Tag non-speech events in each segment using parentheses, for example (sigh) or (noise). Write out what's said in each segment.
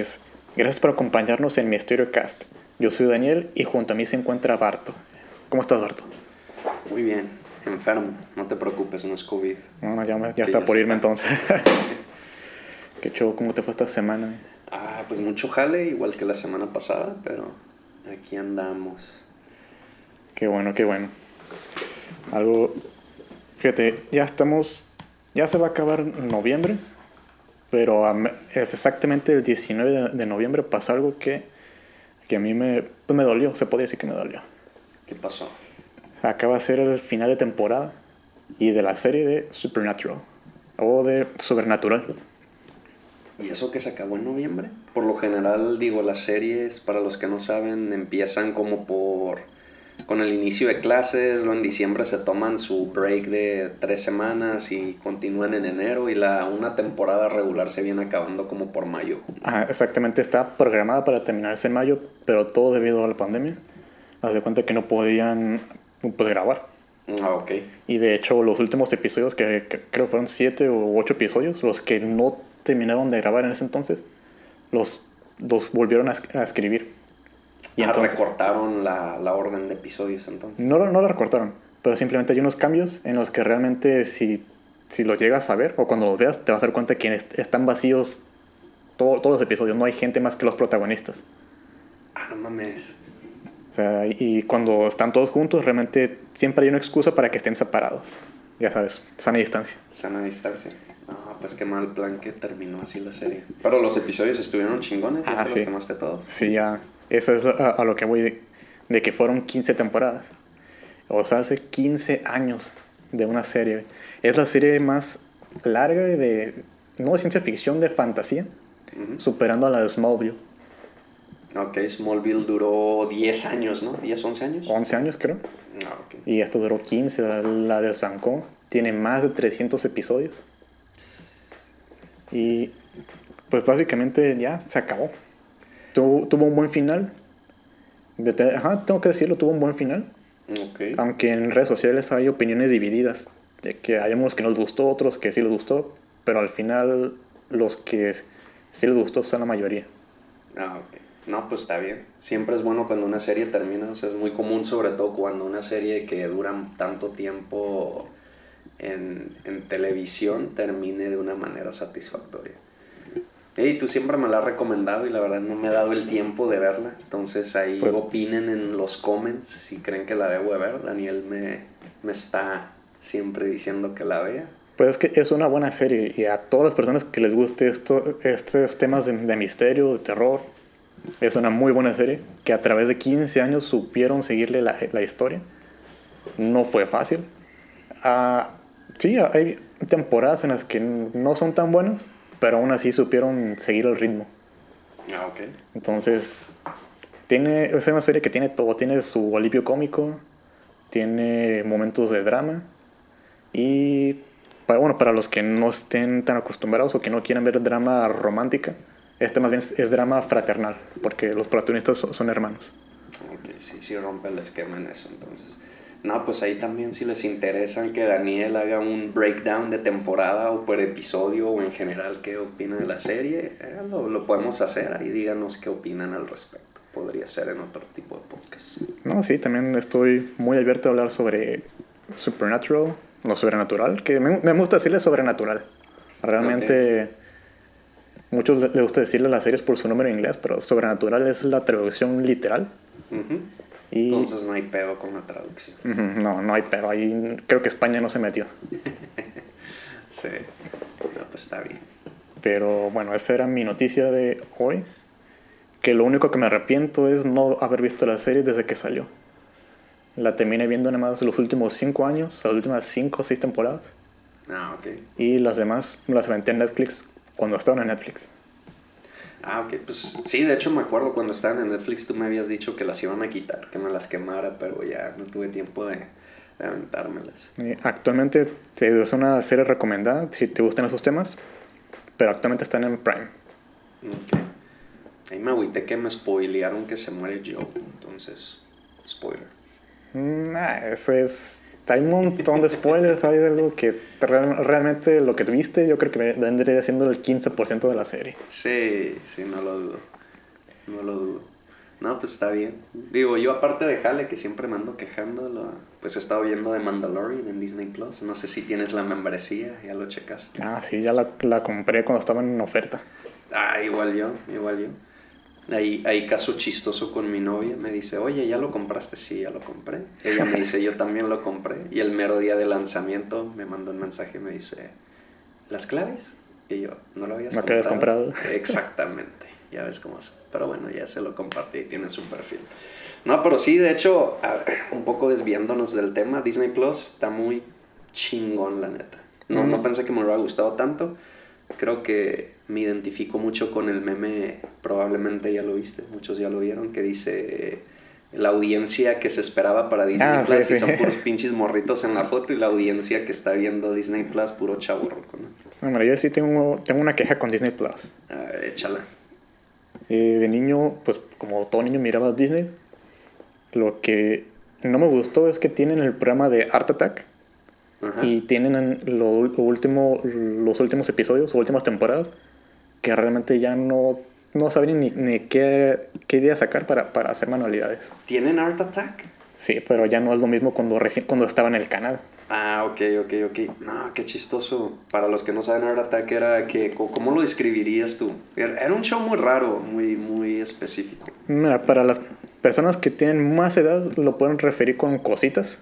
Noches. Gracias por acompañarnos en mi Cast. Yo soy Daniel y junto a mí se encuentra Barto. ¿Cómo estás, Barto? Muy bien, enfermo. No te preocupes, no es COVID. No, no, ya, ya está por irme entonces. (laughs) ¿Qué show? ¿Cómo te fue esta semana? Ah, pues mucho jale, igual que la semana pasada, pero aquí andamos. Qué bueno, qué bueno. Algo. Fíjate, ya estamos. Ya se va a acabar noviembre. Pero exactamente el 19 de, noviembre pasó algo que, que a mí me, pues me dolió, se podría decir que me dolió. ¿Qué pasó? Acaba de ser el final de temporada y de la serie de Supernatural o de Sobrenatural. ¿Y eso que se acabó en noviembre? Por lo general, digo, las series, para los que no saben, empiezan como por con el inicio de clases, luego en diciembre se toman su break de tres semanas y continúan en enero y la una temporada regular se viene acabando como por mayo. Ah, exactamente, está programada para terminarse en mayo, pero todo debido a la pandemia. Haz de cuenta que no podían pues, grabar. Ah, ok. Y de hecho los últimos episodios, que, creo fueron siete u ocho episodios, los que no terminaron de grabar en ese entonces, los, los volvieron a escribir. Y ah, recortaron la, la, orden de episodios entonces. No, no la recortaron, pero simplemente hay unos cambios en los que realmente si, si los llegas a ver o cuando los veas te vas a dar cuenta que están vacíos todos los episodios, no hay gente más que los protagonistas. Ah, no mames. O sea, y cuando están todos juntos, realmente siempre hay una excusa para que estén separados. Ya sabes, sana distancia. Sana distancia. Ah, pues qué mal plan que terminó así la serie. Pero los episodios estuvieron chingones, ¿y ah, sí. los quemaste todos? Sí, ya eso es a, lo que voy de, que fueron 15 temporadas. O sea, hace 15 años de una serie. Es la serie más larga de, no de ciencia ficción, de fantasía, superando a la de Smallville. Ok, Smallville duró 10 años, ¿no? ¿10, 11 años? 11 años, creo. Ah, okay. Y esto duró 15, la, la desbancó. Tiene más de 300 episodios. Y pues básicamente ya se acabó. Tuvo, tuvo un buen final. ajá, tengo que decirlo, tuvo un buen final. Okay. Aunque en redes sociales hay opiniones divididas. De que hay unos que no les gustó, otros que sí les gustó. Pero al final, los que sí les gustó son la mayoría. Ah, ok. No, pues está bien. Siempre es bueno cuando una serie termina. O sea, es muy común, sobre todo cuando una serie que dura tanto tiempo en, en televisión termine de una manera satisfactoria. Y tú siempre me la has recomendado y la verdad no me he dado el tiempo de verla. Entonces ahí pues, opinen en los comments si creen que la debo de ver. Daniel me, me está siempre diciendo que la vea. Pues es que es una buena serie y a todas las personas que les guste esto, estos temas de, misterio, de terror, es una muy buena serie que a través de 15 años supieron seguirle la, la historia. No fue fácil. Ah, sí, hay temporadas en las que no son tan buenas, pero aún así supieron seguir el ritmo. Ah, ok. Entonces, tiene, es una serie que tiene todo. Tiene su alivio cómico, tiene momentos de drama y, para, bueno, para los que no estén tan acostumbrados o que no quieran ver drama romántica, este más bien es, drama fraternal, porque los protagonistas son, son hermanos. Ok, sí, sí rompe el esquema en eso entonces. No, pues ahí también si les interesa que Daniel haga un breakdown de temporada o por episodio o en general qué opina de la serie, eh, lo, lo, podemos hacer. Ahí díganos qué opinan al respecto. Podría ser en otro tipo de podcast. No, sí, también estoy muy abierto a hablar sobre Supernatural, lo sobrenatural, que me, me gusta decirle sobrenatural. Realmente... Muchos les gusta decirle a las series por su nombre en inglés, pero sobrenatural es la traducción literal. Entonces no hay pedo con la traducción. No, no hay pedo. Ahí creo que España no se metió. (laughs) sí, pues está bien. Pero bueno, esa era mi noticia de hoy. Que lo único que me arrepiento es no haber visto la serie desde que salió. La terminé viendo nada más los últimos cinco años, las últimas cinco o seis temporadas. Ah, ok. Y las demás las aventé en Netflix cuando estaban en Netflix. Ah, ok, pues sí, de hecho me acuerdo cuando estaban en Netflix tú me habías dicho que las iban a quitar, que me las quemara, pero ya no tuve tiempo de, de aventármelas. actualmente es una serie recomendada si te gustan esos temas, pero actualmente están en Prime. Ok. Ahí me agüité que me spoilearon que se muere Joe, entonces, spoiler. Nah, eso es hay un montón de spoilers, hay algo que realmente lo que tuviste yo creo que vendría siendo el 15% de la serie. Sí, sí, no lo dudo. No lo dudo. No, pues está bien. Digo, yo aparte de Jale, que siempre me ando quejando, pues he estado viendo de Mandalorian en Disney Plus. No sé si tienes la membresía, ya lo checaste. Ah, sí, ya la, la compré cuando estaba en oferta. Ah, igual yo, igual yo. Ahí, hay caso chistoso con mi novia. Me dice, oye, ¿ya lo compraste? Sí, ya lo compré. Ella me dice, yo también lo compré. Y el mero día de lanzamiento me mandó un mensaje y me dice, ¿las claves? Y yo, ¿no lo habías ¿No comprado? comprado? Exactamente. Ya ves cómo es. Pero bueno, ya se lo compartí y tiene su perfil. No, pero sí, de hecho, un poco desviándonos del tema, Disney Plus está muy chingón, la neta. No, no pensé que me hubiera gustado tanto. Creo que me identifico mucho con el meme, probablemente ya lo viste, muchos ya lo vieron, que dice la audiencia que se esperaba para Disney ah, Plus y son puros pinches morritos en la foto y la audiencia que está viendo Disney Plus puro chaburroco, ¿no? Bueno, yo sí tengo, tengo una queja con Disney Plus. échala. Eh, de niño, pues como todo niño miraba Disney, lo que no me gustó es que tienen el programa de Art Attack y tienen lo, último, los últimos episodios, últimas temporadas, que realmente ya no, no saben ni, ni qué, qué día sacar para, para hacer manualidades. ¿Tienen Art Attack? Sí, pero ya no es lo mismo cuando, recién, cuando estaba en el canal. Ah, ok, ok, ok. No, qué chistoso. Para los que no saben, Art Attack era que, ¿cómo lo describirías tú? Era un show muy raro, muy, muy específico. Mira, para las personas que tienen más edad lo pueden referir con cositas.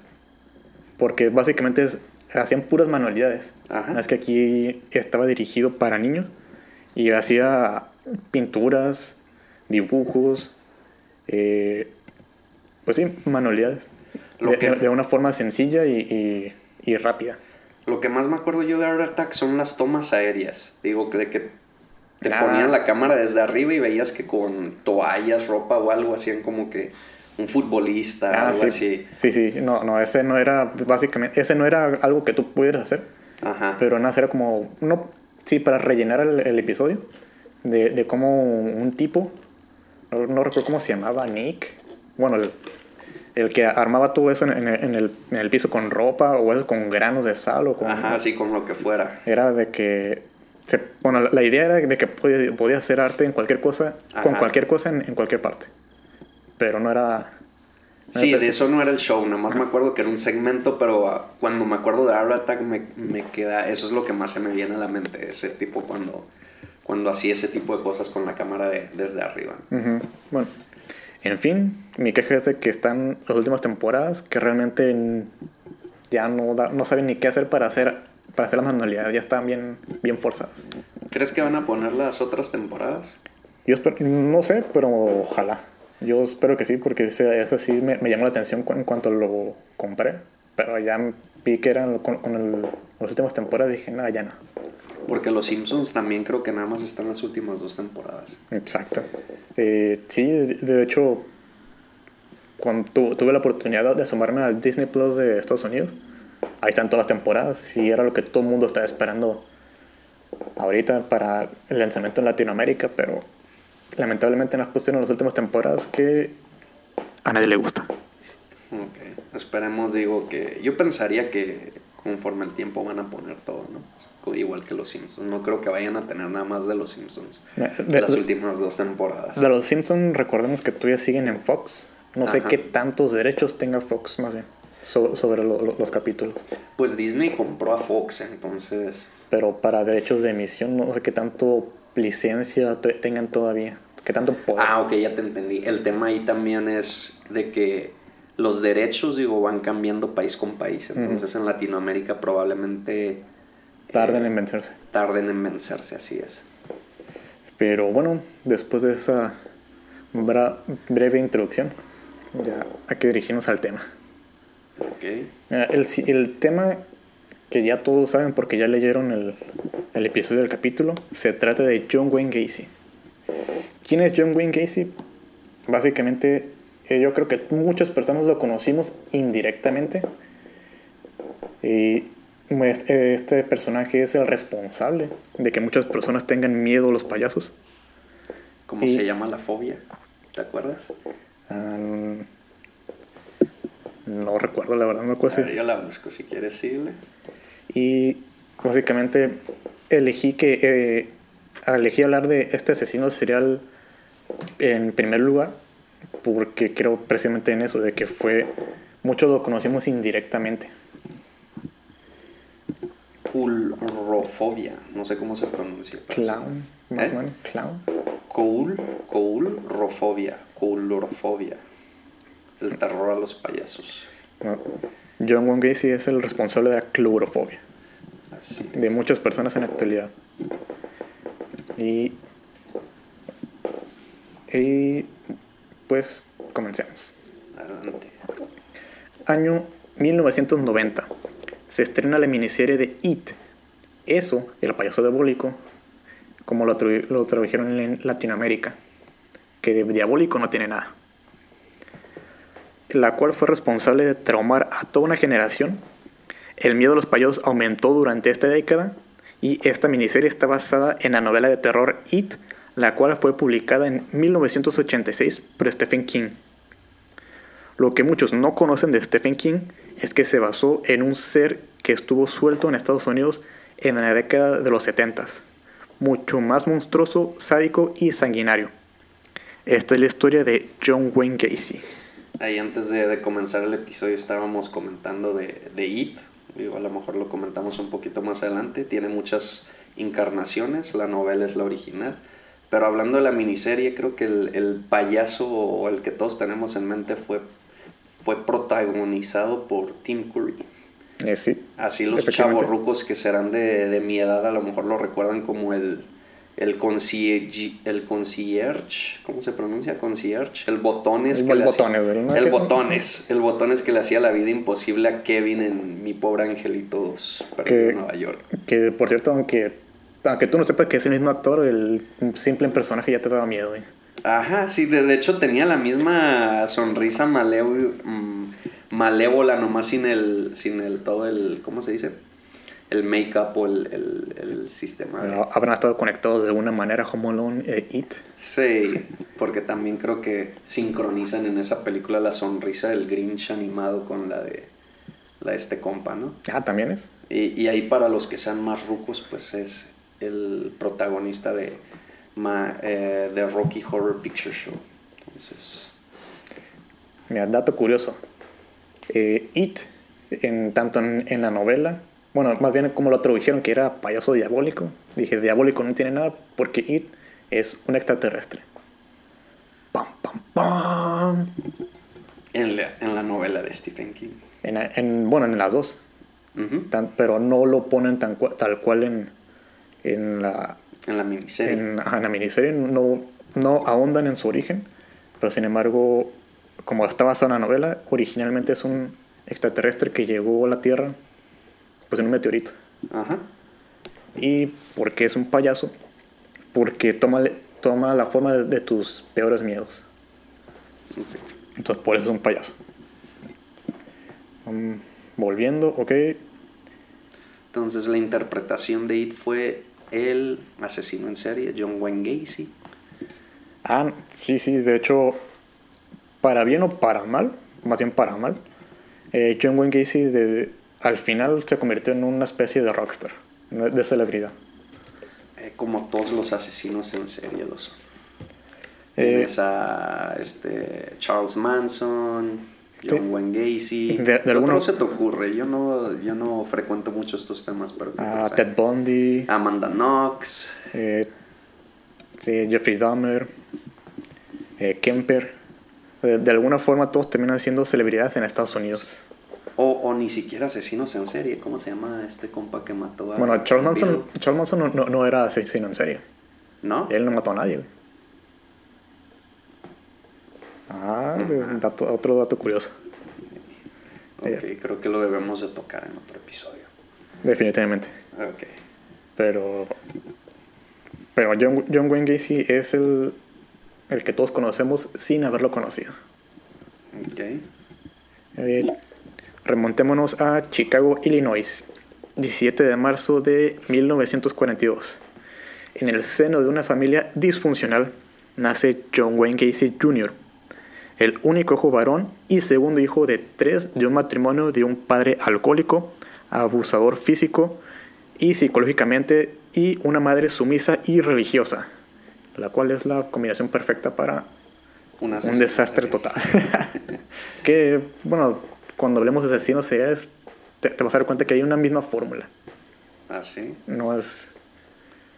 Porque básicamente es, hacían puras manualidades. Ajá. Es que aquí estaba dirigido para niños y hacía pinturas, dibujos, eh, pues sí, manualidades. de, una forma sencilla y, rápida. Lo que más me acuerdo yo de Art Attack son las tomas aéreas. Digo, de que te ah. ponían la cámara desde arriba y veías que con toallas, ropa o algo hacían como que un futbolista, ah, algo sí. así. Sí, sí, no, no, ese no era, básicamente, ese no era algo que tú pudieras hacer. Ajá. Pero nada, era como, no, Sí, para rellenar el, episodio de, de cómo un tipo, no, recuerdo cómo se llamaba, Nick, bueno, el, que armaba todo eso en, el, piso con ropa o eso con granos de sal o con... Ajá, sí, con lo que fuera. Era de que... Se, bueno, la idea era de que podía, podía hacer arte en cualquier cosa, con cualquier cosa en, cualquier parte. Pero no era... sí, de eso no era el show, nomás me acuerdo que era un segmento, pero ah, cuando me acuerdo de Art Attack me, me, queda, eso es lo que más se me viene a la mente, ese tipo cuando, cuando hacía ese tipo de cosas con la cámara de, desde arriba. Bueno, en fin, mi queja es de que están las últimas temporadas que realmente ya no, da, no saben ni qué hacer para hacer, para hacer las manualidades, ya están bien, bien forzadas. ¿Crees que van a poner las otras temporadas? Yo espero, no sé, pero ojalá. Yo espero que sí, porque eso sí me, llamó la atención en cuanto lo compré. Pero ya vi que eran con, las últimas temporadas dije, nada, ya no. Porque los Simpsons también creo que nada más están las últimas dos temporadas. Exacto. Eh, sí, de hecho, cuando tuve la oportunidad de asomarme al Disney Plus de Estados Unidos, ahí están todas las temporadas y era lo que todo el mundo estaba esperando ahorita para el lanzamiento en Latinoamérica, pero lamentablemente nos pusieron las últimas temporadas que a nadie le gusta. Ok, esperemos, digo que yo pensaría que conforme el tiempo van a poner todo, ¿no? Igual que los Simpsons. No creo que vayan a tener nada más de los Simpsons. De, las últimas dos temporadas. De los Simpsons, recordemos que todavía siguen en Fox. No sé qué tantos derechos tenga Fox, más bien, sobre los capítulos. Pues Disney compró a Fox, entonces. Pero para derechos de emisión, no sé qué tanto licencia tengan todavía. ¿Qué tanto poder? Ah, ok, ya te entendí. El tema ahí también es de que los derechos, digo, van cambiando país con país. Entonces en Latinoamérica probablemente... Tarden en vencerse. Tarden en vencerse, así es. Pero bueno, después de esa breve introducción, ya hay que dirigirnos al tema. Ok. El, el tema que ya todos saben porque ya leyeron el, el episodio del capítulo, se trata de John Wayne Gacy. ¿Quién es John Wayne Gacy? Básicamente, eh, yo creo que muchas personas lo conocimos indirectamente. Y este, este personaje es el responsable de que muchas personas tengan miedo a los payasos. ¿Cómo se llama la fobia? ¿Te acuerdas? No recuerdo, la verdad, no recuerdo. Ver, yo la busco si quieres, síguele. Y básicamente elegí que eh, elegí hablar de este asesino serial en primer lugar porque creo precisamente en eso de que fue muchos lo conocimos indirectamente Coulrofobia, no sé cómo se pronuncia. clown más ¿Eh? o menos clown Coul, coulrofobia, coulrofobia. El terror a los payasos. No. John Wayne Gacy es el responsable de la clorofobia Así. de muchas personas en la actualidad y y pues comencemos Adelante. Año 1990. Se estrena la miniserie de It. Eso, el payaso diabólico, como lo, lo tradujeron en Latinoamérica, que de diabólico no tiene nada. La cual fue responsable de traumar a toda una generación. El miedo a los payasos aumentó durante esta década y esta miniserie está basada en la novela de terror It, la cual fue publicada en 1986 por Stephen King. Lo que muchos no conocen de Stephen King es que se basó en un ser que estuvo suelto en Estados Unidos en la década de los 70, mucho más monstruoso, sádico y sanguinario. Esta es la historia de John Wayne Gacy. Ahí antes de, de comenzar el episodio estábamos comentando de, de It. Digo, a lo mejor lo comentamos un poquito más adelante. Tiene muchas encarnaciones, la novela es la original. Pero hablando de la miniserie, creo que el, el payaso o el que todos tenemos en mente fue, fue protagonizado por Tim Curry. Eh, sí, Así los chavorrucos que serán de, de mi edad a lo mejor lo recuerdan como el, el, concierge, el concierge, ¿cómo se pronuncia? Concierge, el botones. El que le hacía- botones, ¿verdad? el botones, el botones que le hacía la vida imposible a Kevin en Mi Pobre Angelito 2, Que- Nueva York. que por cierto, aunque, aunque tú no sepas que es el mismo actor, el simple personaje ya te daba miedo. Ajá, sí, de, de hecho tenía la misma sonrisa maleo- mm, malévola, nomás sin el, sin el, todo el, ¿cómo se dice? El make-up o el, el, el sistema. de- habrán estado conectados de alguna manera Home Alone e It. Sí, porque también creo que sincronizan en esa película la sonrisa del Grinch animado con la de, la de este compa, ¿no? Ah, también es. Y, y ahí para los que sean más rucos, pues es el protagonista de, ma- eh, de Rocky Horror Picture Show. Entonces, Mira, dato curioso. Eh, It, en, tanto en, en la novela, bueno, más bien como lo tradujeron que era payaso diabólico. Dije, diabólico no tiene nada porque It es un extraterrestre. Pam, pam, pam. en la, en la novela de Stephen King. En, en- bueno, en las dos. Tan- pero no lo ponen tan, tal cual en, en, la, En la miniserie. en, ajá, en la miniserie. No, no ahondan en su origen. Pero sin embargo, como está basada en la novela, originalmente es un extraterrestre que llegó a la Tierra pues en un meteorito. Ajá. ¿Y por qué es un payaso? Porque toma, toma la forma de, de tus peores miedos. Entonces por eso es un payaso. Mm, volviendo, ok. Entonces la interpretación de It fue el asesino en serie, John Wayne Gacy. Ah, sí, sí, de hecho, para bien o para mal, más bien para mal, eh, John Wayne Gacy de- al final se convirtió en una especie de rockstar, de celebridad. Eh, como todos los asesinos en serie lo son. Eh, a este, Charles Manson, John Sí. Wayne Gacy. De- de ¿Qué alguno- se te ocurre? Yo no, yo no frecuento mucho estos temas, pero ¿qué a pasa? Ted Bundy, Amanda Knox. eh, sí, Jeffrey Dahmer, Kemper. De, de alguna forma todos terminan siendo celebridades en Estados Unidos. O, o ni siquiera asesinos en serie. ¿Cómo se llama este compa que mató a. Bueno, Charles Manson? Charles Manson no, no- no era asesino en serio. ¿No? Él no mató a nadie, güey. Ah, dato- otro dato curioso. Ok, creo que lo debemos de tocar en otro episodio. Definitivamente. Ok. Pero. Pero John, John Wayne Gacy es el, el que todos conocemos sin haberlo conocido. Ok. Eh, remontémonos a Chicago, Illinois, 17 de marzo de 1942. En el seno de una familia disfuncional nace John Wayne Gacy Jr. el único hijo varón y segundo hijo de tres de un matrimonio de un padre alcohólico, abusador físico y psicológicamente y una madre sumisa y religiosa, la cual es la combinación perfecta para un desastre total. (laughs) que, bueno, cuando hablemos de asesinos seriales, te, te vas a dar cuenta que hay una misma fórmula. ¿Ah, sí? No es...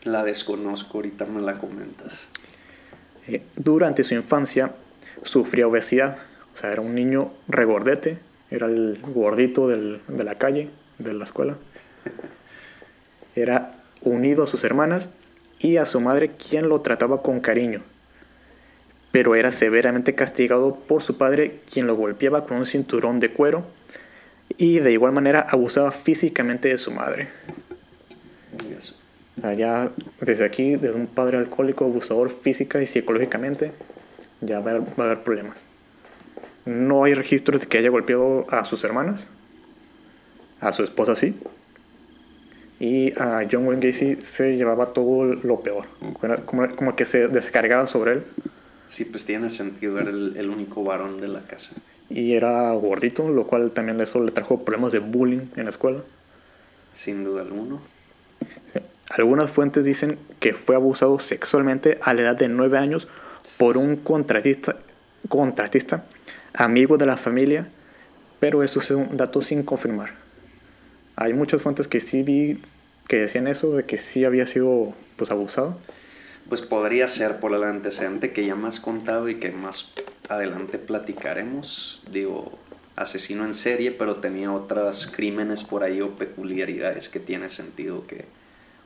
La desconozco, ahorita me la comentas. Eh, durante su infancia sufría obesidad, o sea, era un niño regordete, era el gordito del, de la calle, de la escuela. (laughs) Era unido a sus hermanas y a su madre, quien lo trataba con cariño. Pero era severamente castigado por su padre, quien lo golpeaba con un cinturón de cuero y de igual manera abusaba físicamente de su madre. Allá, desde aquí, desde un padre alcohólico, abusador física y psicológicamente, ya va a, haber, problemas. No hay registros de que haya golpeado a sus hermanas, a su esposa sí, y a John Wayne Gacy se llevaba todo lo peor, como, como que se descargaba sobre él. Sí, pues tiene sentido, era el, el, único varón de la casa. Y era gordito, lo cual también eso le trajo problemas de bullying en la escuela. Sin duda alguna. Algunas fuentes dicen que fue abusado sexualmente a la edad de 9 años por un contratista, contratista amigo de la familia, pero eso es un dato sin confirmar. Hay muchas fuentes que sí vi que decían eso, de que sí había sido pues abusado. Pues podría ser por el antecedente que ya me has contado y que más adelante platicaremos. Digo, asesino en serie, pero tenía otros crímenes por ahí o peculiaridades que tiene sentido que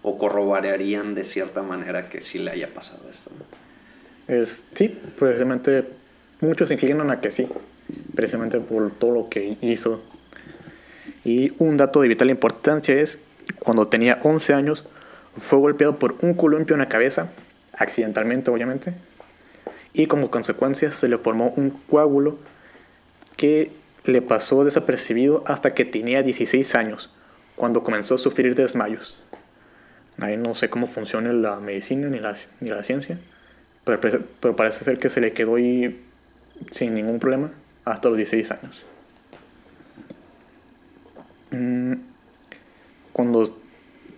o corroborarían de cierta manera que sí le haya pasado esto. Es, sí, precisamente muchos inclinan a que sí, precisamente por todo lo que hizo. Y un dato de vital importancia es, cuando tenía 11 años, fue golpeado por un columpio en la cabeza, accidentalmente obviamente, y como consecuencia se le formó un coágulo que le pasó desapercibido hasta que tenía 16 años, cuando comenzó a sufrir desmayos. Ahí no sé cómo funciona la medicina ni la, ni la ciencia, pero, pero, parece ser que se le quedó ahí sin ningún problema hasta los 16 años. Mm, cuando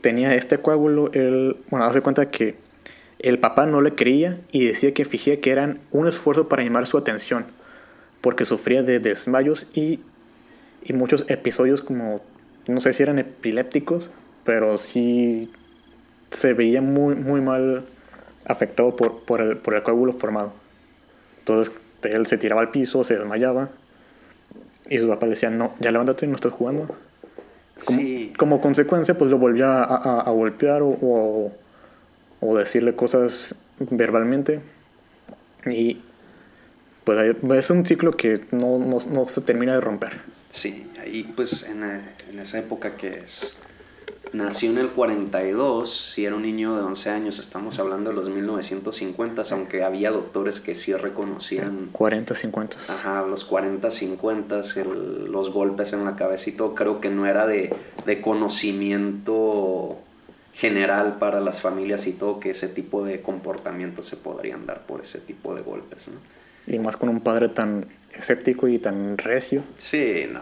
tenía este coágulo, él, bueno, hace cuenta que el papá no le creía y decía que fingía que eran un esfuerzo para llamar su atención, porque sufría de desmayos y, y muchos episodios como, no sé si eran epilépticos, pero sí se veía muy, muy mal afectado por, por, el, por el coágulo formado. Entonces él se tiraba al piso, se desmayaba y su papá le decía, no, ya levántate, no estás jugando. Como, sí. como consecuencia, pues lo volvía a, a, golpear o, o, o, decirle cosas verbalmente. Y pues es un ciclo que no, no, no se termina de romper. Sí, ahí pues en, en esa época que es Nació en el 42, si era un niño de 11 años, estamos hablando de los 1950, aunque había doctores que sí reconocían... 40, 50. Ajá, los 40, 50, los golpes en la cabeza y todo, creo que no era de, de conocimiento general para las familias y todo, que ese tipo de comportamientos se podrían dar por ese tipo de golpes, ¿no? Y más con un padre tan escéptico y tan recio. Sí, no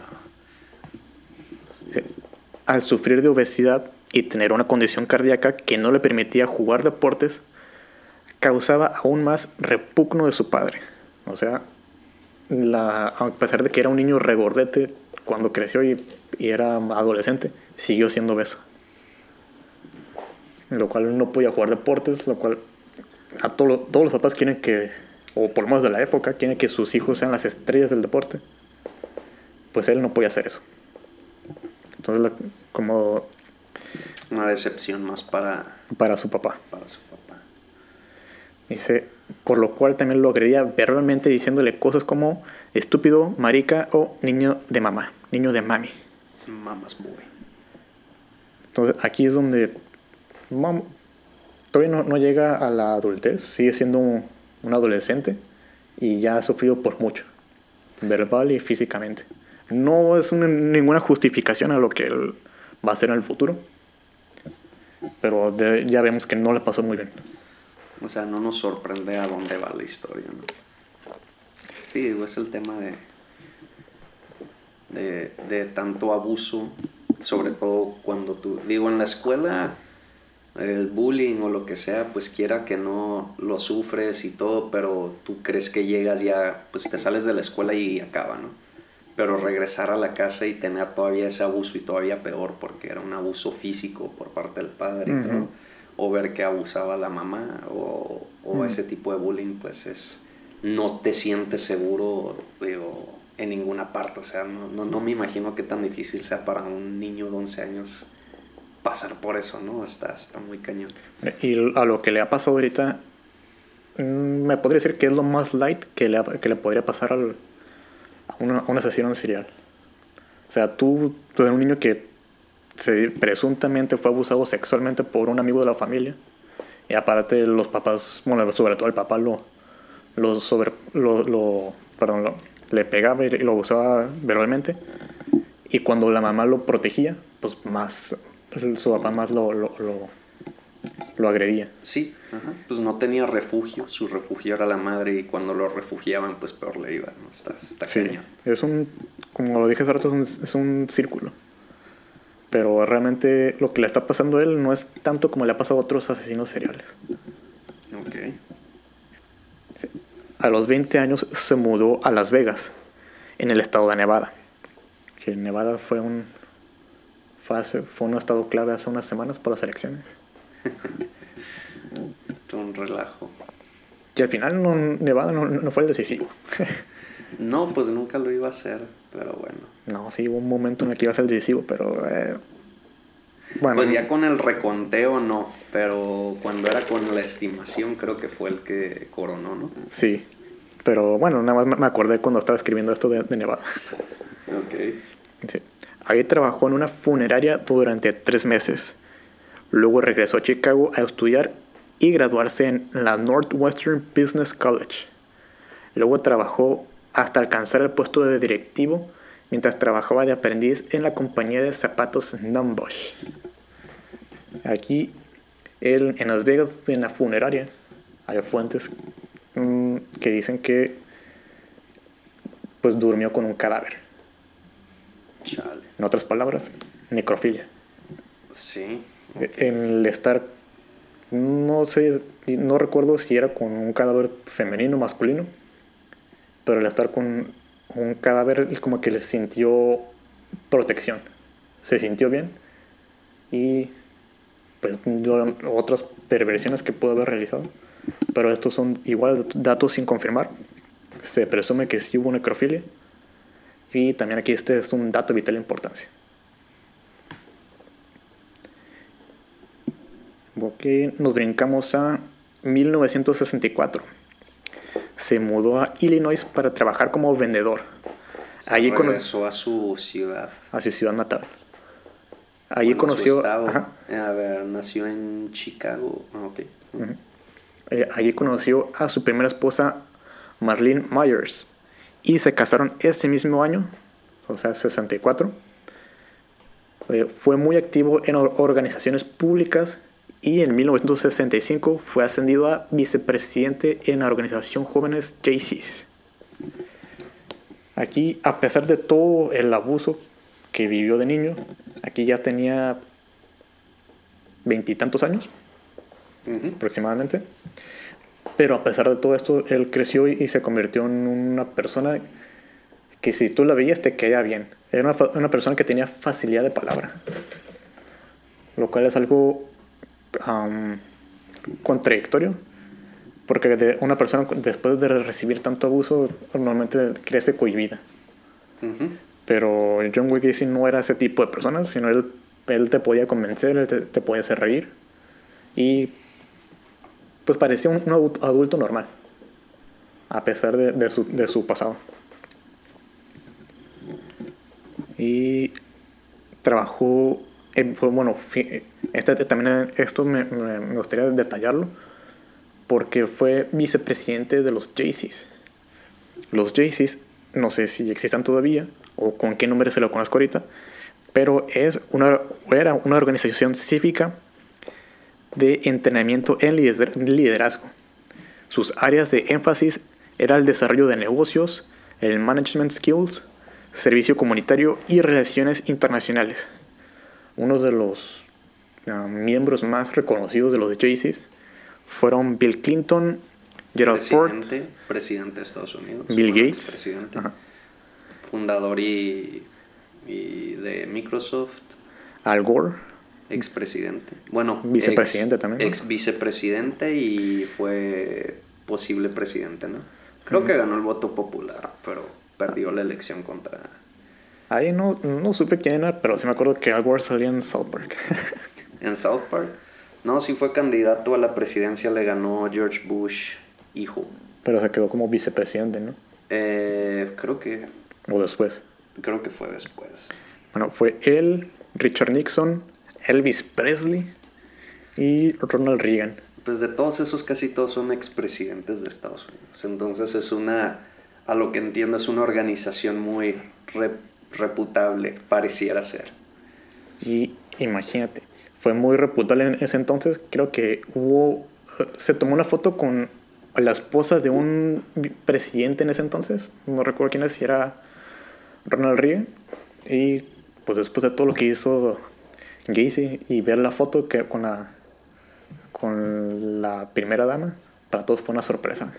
al sufrir de obesidad y tener una condición cardíaca que no le permitía jugar deportes, causaba aún más repugno de su padre. O sea, la, a pesar de que era un niño regordete cuando creció y, era adolescente, siguió siendo obeso. Lo cual no podía jugar deportes, lo cual a todos los papás quieren que, o por lo menos de la época, quieren que sus hijos sean las estrellas del deporte. Pues él no podía hacer eso. Entonces, como... Una decepción más para... Para su papá. Para su papá. Dice, por lo cual también lo agredía verbalmente diciéndole cosas como estúpido, marica o niño de mamá, niño de mami. Mamas boy. Entonces aquí es donde todavía no, llega a la adultez, sigue siendo un, un adolescente y ya ha sufrido por mucho, verbal y físicamente. No es ninguna justificación a lo que él va a hacer en el futuro. Pero ya vemos que no le pasó muy bien. O sea, no nos sorprende a dónde va la historia, ¿no? Sí, es el tema de, de, de tanto abuso, sobre todo cuando tú, digo, en la escuela el bullying o lo que sea, pues quiera que no lo sufres y todo, pero tú crees que llegas ya, pues te sales de la escuela y acaba, ¿no? Pero regresar a la casa y tener todavía ese abuso y todavía peor porque era un abuso físico por parte del padre y todo, o ver que abusaba la mamá o, o ese tipo de bullying, pues es, no te sientes seguro, digo, en ninguna parte, o sea, no, no, no me imagino qué tan difícil sea para un niño de 11 años pasar por eso, ¿no? Está, está muy cañón. Y a lo que le ha pasado ahorita, mm, me podría decir que es lo más light que le, que le podría pasar al, a, una, un asesino serial. O sea, tú, tú eres un niño que se, presuntamente fue abusado sexualmente por un amigo de la familia. Y aparte los papás, bueno, sobre todo el papá lo, lo sobre, lo, lo perdón, lo, le pegaba y lo abusaba verbalmente. Y cuando la mamá lo protegía, pues más, su papá más lo, lo, lo, agredía. Sí, pues no tenía refugio, su refugio era la madre y cuando lo refugiaban pues peor le iba, ¿no? Está, está sí, es un, como lo dije hace rato, es un, es un círculo. Pero realmente lo que le está pasando a él no es tanto como le ha pasado a otros asesinos seriales. Ok. Sí. A los 20 años se mudó a Las Vegas, en el estado de Nevada. Que Nevada fue un, fue, fue un estado clave hace unas semanas por las elecciones. (laughs) Un relajo. Y al final no, Nevada no, no, fue el decisivo. (laughs) no, pues nunca lo iba a hacer, pero bueno. No, sí, hubo un momento en el que iba a ser decisivo, pero... Eh, bueno, pues ya con el reconteo no, pero cuando era con la estimación creo que fue el que coronó, ¿no? Sí, pero bueno, nada más me acordé cuando estaba escribiendo esto de, de Nevada. Ok. Sí. Ahí trabajó en una funeraria durante tres meses. Luego regresó a Chicago a estudiar y graduarse en la Northwestern Business College. Luego trabajó hasta alcanzar el puesto de directivo mientras trabajaba de aprendiz en la compañía de zapatos Numbosh. Aquí, él, en Las Vegas, en la funeraria, hay fuentes mmm, que dicen que pues durmió con un cadáver. Chale. En otras palabras, necrofilia. Sí. En el estar, no sé, no recuerdo si era con un cadáver femenino o masculino, pero el estar con un cadáver como que le sintió protección. Se sintió bien y pues otras perversiones que pudo haber realizado. Pero estos son igual datos sin confirmar. Se presume que sí hubo necrofilia y también aquí este es un dato vital de importancia. Ok, nos brincamos a 1964. Se mudó a Illinois para trabajar como vendedor. Allí regresó a su ciudad. A su ciudad natal. Allí bueno, conoció. A ver, nació en Chicago. Ah, okay. Uh -huh. eh, allí conoció a su primera esposa, Marlene Myers, y se casaron ese mismo año, o sea, 64. Eh, fue muy activo en organizaciones públicas y en 1965 fue ascendido a vicepresidente en la organización Jóvenes Jaycees. Aquí, a pesar de todo el abuso que vivió de niño, aquí ya tenía veintitantos años uh -huh. aproximadamente. Pero a pesar de todo esto, él creció y se convirtió en una persona que si tú la veías te caía bien. Era una, una persona que tenía facilidad de palabra. Lo cual es algo um, contradictorio. Porque de una persona después de recibir tanto abuso normalmente crece cohibida. Uh -huh. Pero John Wick no era ese tipo de persona, sino él, él te podía convencer, él te, te podía hacer reír. Y pues parecía un, adulto normal, a pesar de, su, de su pasado. Y trabajó, fue, bueno, este, también esto me, me, gustaría detallarlo, porque fue vicepresidente de los Jaycees. Los Jaycees, no sé si existan todavía o con qué nombre se lo conozco ahorita, pero es una, era una organización cívica de entrenamiento en liderazgo. Sus áreas de énfasis era el desarrollo de negocios, el management skills, servicio comunitario y relaciones internacionales. Uno de los ah, miembros más reconocidos de los Jaycees fueron Bill Clinton, Gerald Ford, Presidente, presidente de Estados Unidos. Bill Gates. Fundador y, y de Microsoft. Al Gore, Expresidente. Bueno, Vicepresidente ex- también. Ex vicepresidente y fue posible presidente, ¿no? Creo que ganó el voto popular, pero perdió la elección contra. Ahí no, no supe quién era, pero sí me acuerdo que Al Gore salía en South Park. (laughs) En South Park. No, sí fue candidato a la presidencia, le ganó George Bush, hijo. pero se quedó como vicepresidente, ¿no? Eh, creo que. O después. Creo que fue después. Bueno, fue él, Richard Nixon, Elvis Presley y Ronald Reagan. Pues de todos esos, casi todos son expresidentes de Estados Unidos. Entonces es una, a lo que entiendo, es una organización muy re- reputable, pareciera ser. Y imagínate, fue muy reputable en ese entonces. Creo que hubo. Se tomó una foto con la esposa de un presidente en ese entonces. No recuerdo quién es, si era Ronald Reagan. Y pues después de todo lo que hizo Gacy y ver la foto que con la con la primera dama, para todos fue una sorpresa.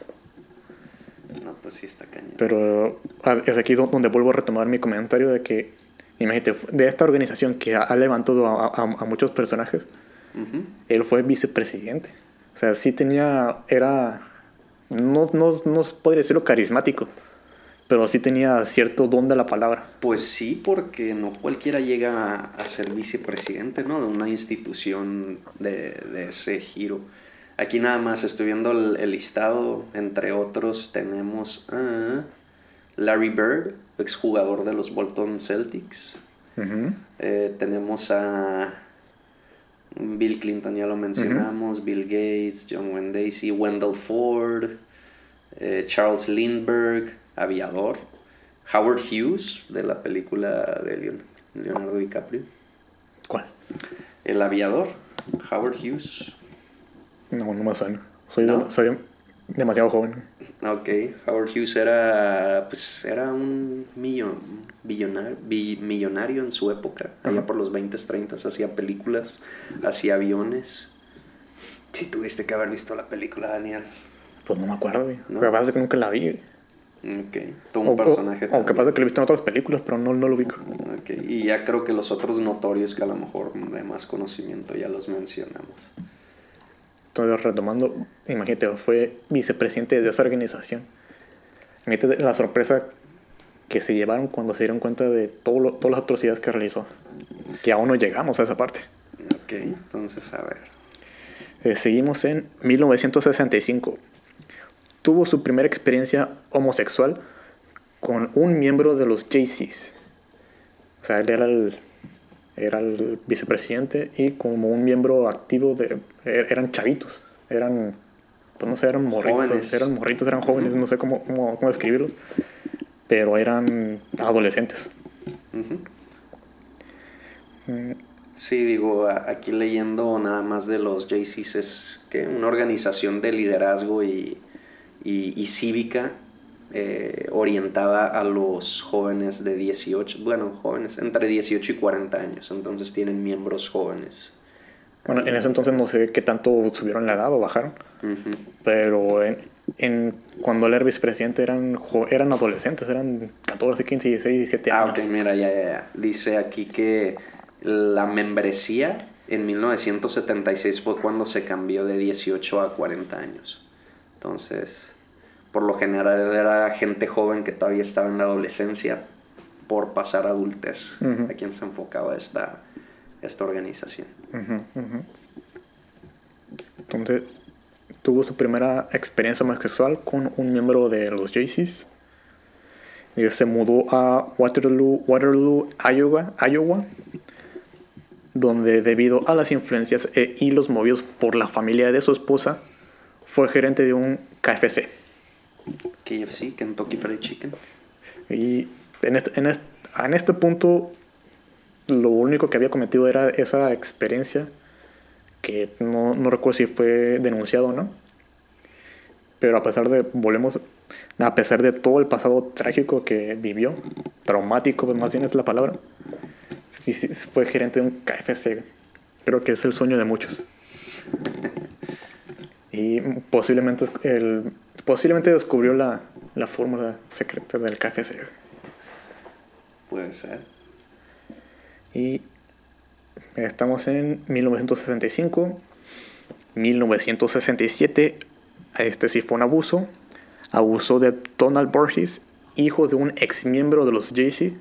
No, pues sí está cañón. Pero ah, es aquí do- donde vuelvo a retomar mi comentario de que, imagínate, de esta organización que ha, levantado a, a- a muchos personajes, él fue vicepresidente. O sea, sí tenía, era, no, no, no podría decirlo carismático, pero sí tenía cierto don de la palabra. Pues sí, porque no cualquiera llega a, a ser vicepresidente, ¿no? De una institución de, de ese giro. Aquí nada más estoy viendo el, el listado, entre otros tenemos a Larry Bird, exjugador de los Bolton Celtics. Eh, tenemos a Bill Clinton, ya lo mencionamos, Bill Gates, John Wayne Wendell Ford, eh, Charles Lindbergh, aviador, Howard Hughes, de la película de Leon- Leonardo DiCaprio, ¿Cuál? el aviador, Howard Hughes. No, no me suena. Soy, ¿No? de- soy demasiado joven. Ok, Howard Hughes era, pues, era un millon, billonario, bi- millonario en su época, allá Ajá. por los 20, 30, hacía películas, hacía aviones. Si tuviste que haber visto la película, Daniel. Pues no me acuerdo, güey. ¿No? Lo que pasa es que nunca la vi. Ok, todo un O, personaje o, capaz de que lo he visto en otras películas, pero no, no lo ubico. Ok, Y ya creo que los otros notorios que a lo mejor de más conocimiento ya los mencionamos. Entonces, retomando, imagínate, fue vicepresidente de esa organización. Imagínate la sorpresa que se llevaron cuando se dieron cuenta de todo lo- todas las atrocidades que realizó. Que aún no llegamos a esa parte. Ok, entonces a ver. Eh, seguimos en 1965. Tuvo su primera experiencia homosexual con un miembro de los Jaycees. O sea, él era el, era el vicepresidente y como un miembro activo de... er- Eran chavitos, eran... Pues no sé, eran morritos, Jóvenes. eran morritos, eran jóvenes, no sé cómo, cómo, cómo describirlos. Pero eran adolescentes. Mm, Sí, digo, aquí leyendo nada más de los JCs es que una organización de liderazgo y, y, y cívica eh, orientada a los jóvenes de 18, bueno, jóvenes entre 18 y 40 años, entonces tienen miembros jóvenes. Bueno, en ese entonces no sé qué tanto subieron la edad o bajaron. Ujú. Pero en, en- cuando él era vicepresidente eran, eran adolescentes, eran 14, 15, 16, 17 Ah, años. ok, mira, ya, ya, ya. Dice aquí que la membresía en 1976 fue cuando se cambió de 18 a 40 años. Entonces, por lo general era gente joven que todavía estaba en la adolescencia por pasar adultez, a quien se enfocaba esta, esta organización. Entonces, tuvo su primera experiencia homosexual con un miembro de los Jaycees. Y se mudó a Waterloo, Waterloo Iowa, Iowa, donde debido a las influencias e hilos movidos por la familia de su esposa, fue gerente de un KFC. KFC, Kentucky Fried Chicken. Y en este, en este, en este punto, lo único que había cometido era esa experiencia, que no, no recuerdo si fue denunciado o no. Pero a pesar de, volvemos, a pesar de todo el pasado trágico que vivió, traumático, pues más bien es la palabra, fue gerente de un KFC. Creo que es el sueño de muchos. Y posiblemente, es- el, posiblemente descubrió la, la fórmula secreta del KFC. Puede ser. Y estamos en 1965. 1967. Este sí fue un abuso. Abusó de Donald Borges, hijo de un ex miembro de los Jay-Z,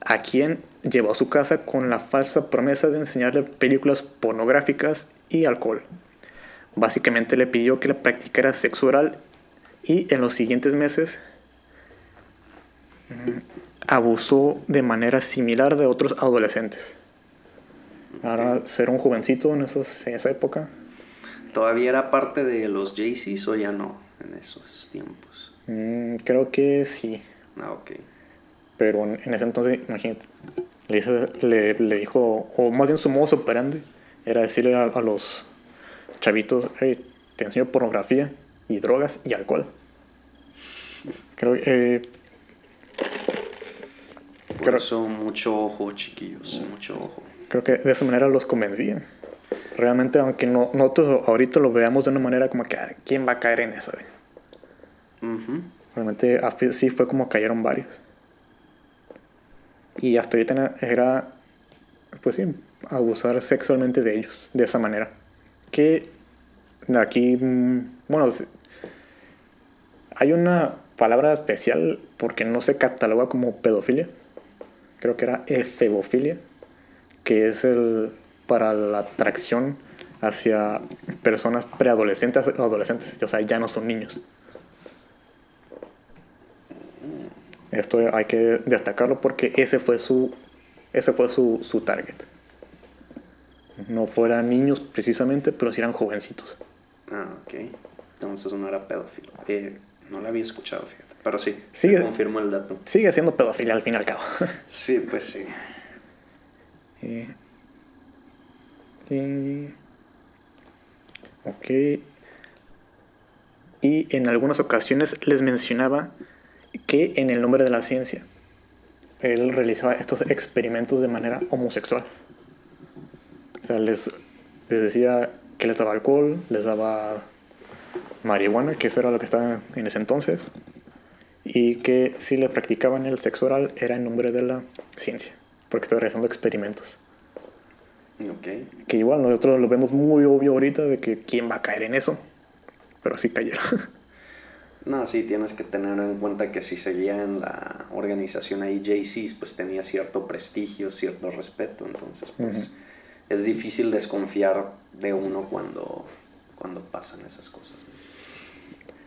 a quien llevó a su casa con la falsa promesa de enseñarle películas pornográficas y alcohol. Básicamente le pidió que le practicara sexo oral y en los siguientes meses abusó de manera similar de otros adolescentes. Ahora, ser un jovencito en, esos- en esa época, ¿Todavía era parte de los Jaycees o ya no en esos tiempos? mm, creo que sí. Ah, ok. Pero en, en ese entonces, imagínate, le, dice- le, le dijo, o más bien su modo operandi, era decirle a, a los chavitos, "Hey, te enseño pornografía y drogas y alcohol. Creo que... eh, Por Creo- eso mucho ojo, chiquillos, mucho ojo. Creo que de esa manera los convencían. Realmente, aunque no, nosotros ahorita lo veamos de una manera como que, "Ah, ¿quién va a caer en eso? güey?". Ujú. Realmente así sí fue como cayeron varios. Y hasta ahorita era, pues sí, abusar sexualmente de ellos, de esa manera. Que aquí, bueno, hay una palabra especial porque no se cataloga como pedofilia. Creo que era efebofilia, que es el para la atracción hacia personas preadolescentes o adolescentes, o sea, ya no son niños. Esto hay que destacarlo porque ese fue su, ese fue su, su target. No fueran niños precisamente, pero sí eran jovencitos. Ah, ok. Entonces no era pedófilo. Eh, no lo había escuchado, fíjate. Pero sí, Sigue- confirmo el dato. Sigue siendo pedofilia al fin y al cabo. (laughs) Sí, pues sí. Eh, eh, ok. Y en algunas ocasiones les mencionaba que en el nombre de la ciencia él realizaba estos experimentos de manera homosexual. Sea, les, les decía que les daba alcohol, les daba marihuana, que eso era lo que estaba en ese entonces, y que si le practicaban el sexo oral era en nombre de la ciencia, porque estaba realizando experimentos. Ok. Que igual nosotros lo vemos muy obvio ahorita de que quién va a caer en eso, pero sí cayeron. (laughs) No, sí, tienes que tener en cuenta que si seguía en la organización ahí JCs, pues tenía cierto prestigio, cierto respeto. Entonces, pues es difícil desconfiar de uno cuando, cuando pasan esas cosas.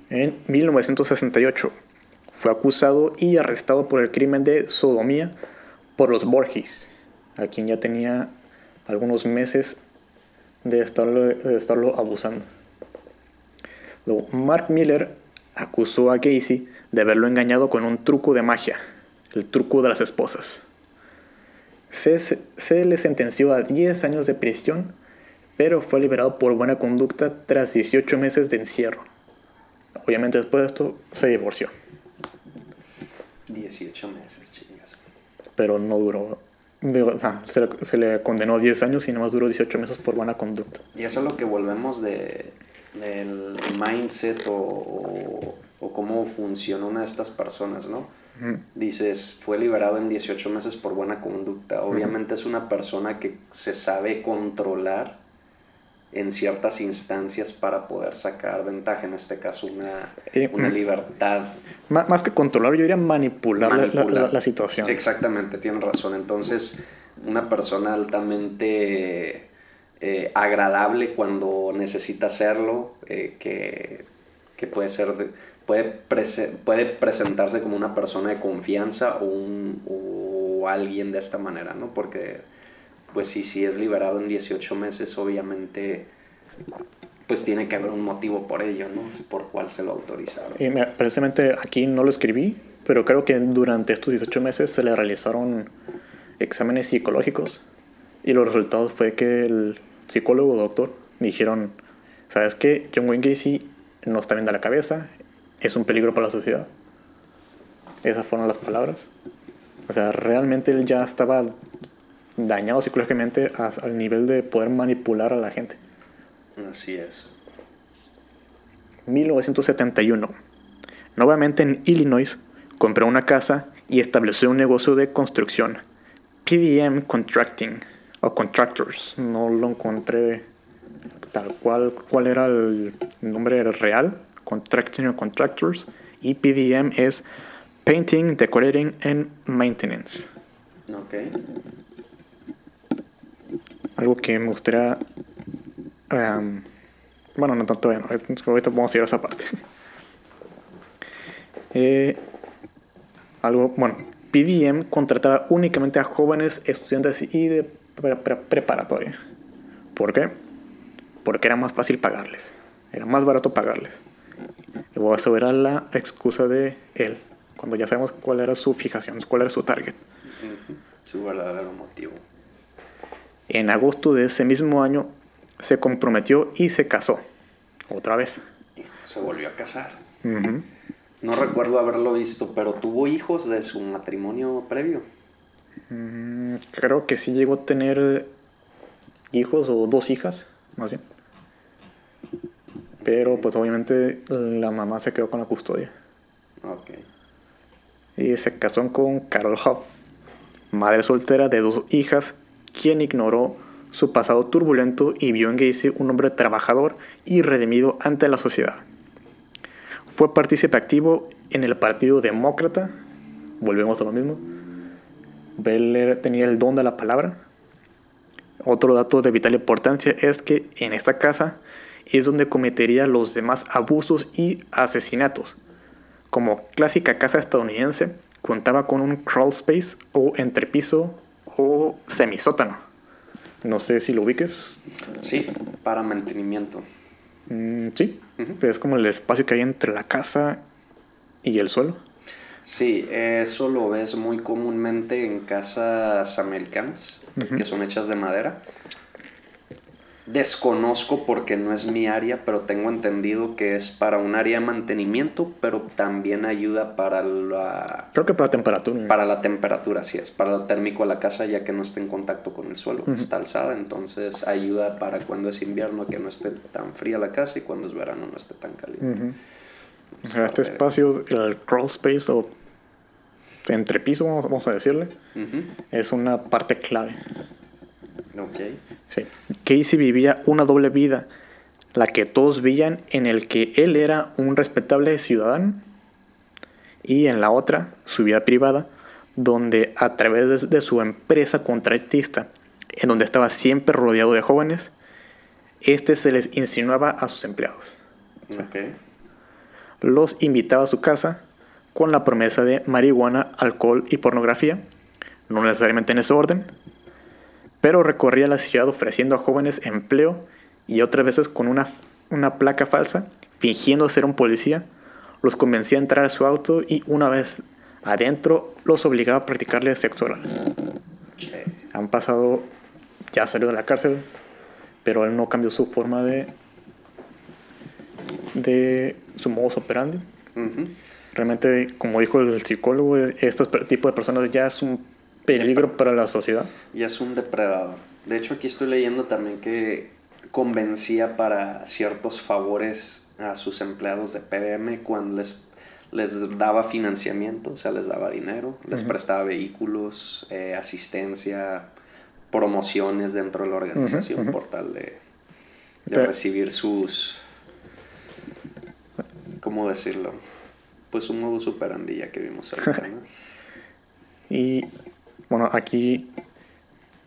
En 1968 fue acusado y arrestado por el crimen de sodomía por los Borges, a quien ya tenía algunos meses de estarlo, de estarlo abusando. Luego, Mark Miller acusó a Gacy de haberlo engañado con un truco de magia, el truco de las esposas. Se, le sentenció a 10 años de prisión, pero fue liberado por buena conducta tras 18 meses de encierro. Obviamente después de esto se divorció, 18 meses, chingas. pero no duró. digo, o sea, se, le, se le condenó 10 años y nomás duró 18 meses por buena conducta. Y eso es lo que volvemos de, del mindset o, o, o cómo funciona una de estas personas, ¿no? Dices, fue liberado en 18 meses por buena conducta. Obviamente es una persona que se sabe controlar en ciertas instancias para poder sacar ventaja, en este caso una, Eh, una mm. libertad. Má- más que controlar, yo diría manipular, la- la-. La, la situación. Exactamente, tienes razón. Entonces, una persona altamente eh, agradable cuando necesita hacerlo, eh, que, que puede ser de- puede, prese- puede presentarse como una persona de confianza o, un, o alguien de esta manera, ¿no? Porque, pues sí, si es liberado en 18 meses, obviamente, pues tiene que haber un motivo por ello, ¿no? Por cuál se lo autorizaron. Y mira, precisamente aquí no lo escribí, pero creo que durante estos 18 meses se le realizaron exámenes psicológicos y los resultados fue que el psicólogo doctor dijeron, ¿sabes qué? John Wayne Gacy no está bien de la cabeza, es un peligro para la sociedad. Esas fueron las palabras. O sea, realmente él ya estaba dañado psicológicamente al nivel de poder manipular a la gente. Así es. 1971. Nuevamente en Illinois, compró una casa y estableció un negocio de construcción. PDM Contracting o Contractors. No lo encontré tal cual cuál era el nombre real. Contracting o Contractors. Y PDM es Painting, Decorating and Maintenance. Ok. Algo que me gustaría... Um, bueno, no tanto, bueno, ahorita vamos a ir a esa parte. (laughs) eh, algo, bueno, PDM contrataba únicamente a jóvenes estudiantes y de preparatoria. ¿Por qué? Porque era más fácil pagarles. Era más barato pagarles. Y voy a era la excusa de él, cuando ya sabemos cuál era su fijación, cuál era su target. Su verdadero motivo. En agosto de ese mismo año se comprometió y se casó. Otra vez. Se volvió a casar. No recuerdo haberlo visto, pero tuvo hijos de su matrimonio previo. Mm, creo que sí llegó a tener hijos o dos hijas, más bien. Pero pues obviamente la mamá se quedó con la custodia. Ok. Y se casó con Carol Huff, madre soltera de dos hijas, quien ignoró su pasado turbulento y vio en Gacy un hombre trabajador y redimido ante la sociedad. Fue partícipe activo en el Partido Demócrata, volvemos a lo mismo. Beller tenía el don de la palabra. Otro dato de vital importancia es que en esta casa es donde cometería los demás abusos y asesinatos. Como clásica casa estadounidense, contaba con un crawl space o entrepiso o semisótano. No sé si lo ubiques. Sí, para mantenimiento. Mm, sí, es como el espacio que hay entre la casa y el suelo. Sí, eso lo ves muy comúnmente en casas americanas, que son hechas de madera. Desconozco porque no es mi área, pero tengo entendido que es para un área de mantenimiento, pero también ayuda para la... Creo que para la temperatura. Para la temperatura, sí es. Para lo térmico de la casa, ya que no esté en contacto con el suelo. Está alzada, entonces ayuda para cuando es invierno que no esté tan fría la casa y cuando es verano no esté tan caliente. este espacio, el crawl space o entrepiso, vamos a decirle, es una parte clave. Ok. Sí. Casey vivía una doble vida, la que todos veían en el que él era un respetable ciudadano y en la otra, su vida privada, donde a través de su empresa contratista, en donde estaba siempre rodeado de jóvenes, este se les insinuaba a sus empleados. Los invitaba a su casa con la promesa de marihuana, alcohol y pornografía, no necesariamente en ese orden, pero recorría la ciudad ofreciendo a jóvenes empleo y otras veces con una, una placa falsa, fingiendo ser un policía, los convencía a entrar a su auto y una vez adentro los obligaba a practicarle sexo oral. Han pasado, ya salió de la cárcel, pero él no cambió su forma de, de su modus operandi. Realmente, como dijo el psicólogo, este tipo de personas ya es un peligro para la sociedad. Y es un depredador. De hecho, aquí estoy leyendo también que convencía para ciertos favores a sus empleados de PDM cuando les, les daba financiamiento, o sea, les daba dinero, les prestaba vehículos, eh, asistencia, promociones dentro de la organización por tal de, de recibir sus... ¿Cómo decirlo? Pues un nuevo superandilla que vimos ahorita, ¿no? (laughs) y bueno, aquí,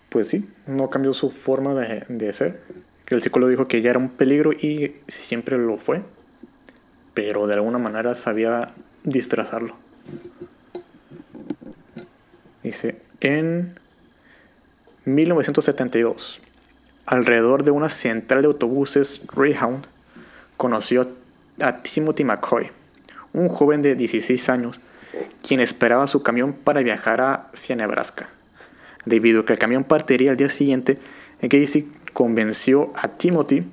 pues sí, no cambió su forma de, de ser. El psicólogo dijo que ya era un peligro y siempre lo fue, pero de alguna manera sabía disfrazarlo. Dice, en 1972, alrededor de una central de autobuses Greyhound, conoció a Timothy McCoy, un joven de 16 años quien esperaba su camión para viajar hacia Nebraska. Debido a que el camión partiría al día siguiente, Casey convenció a Timothy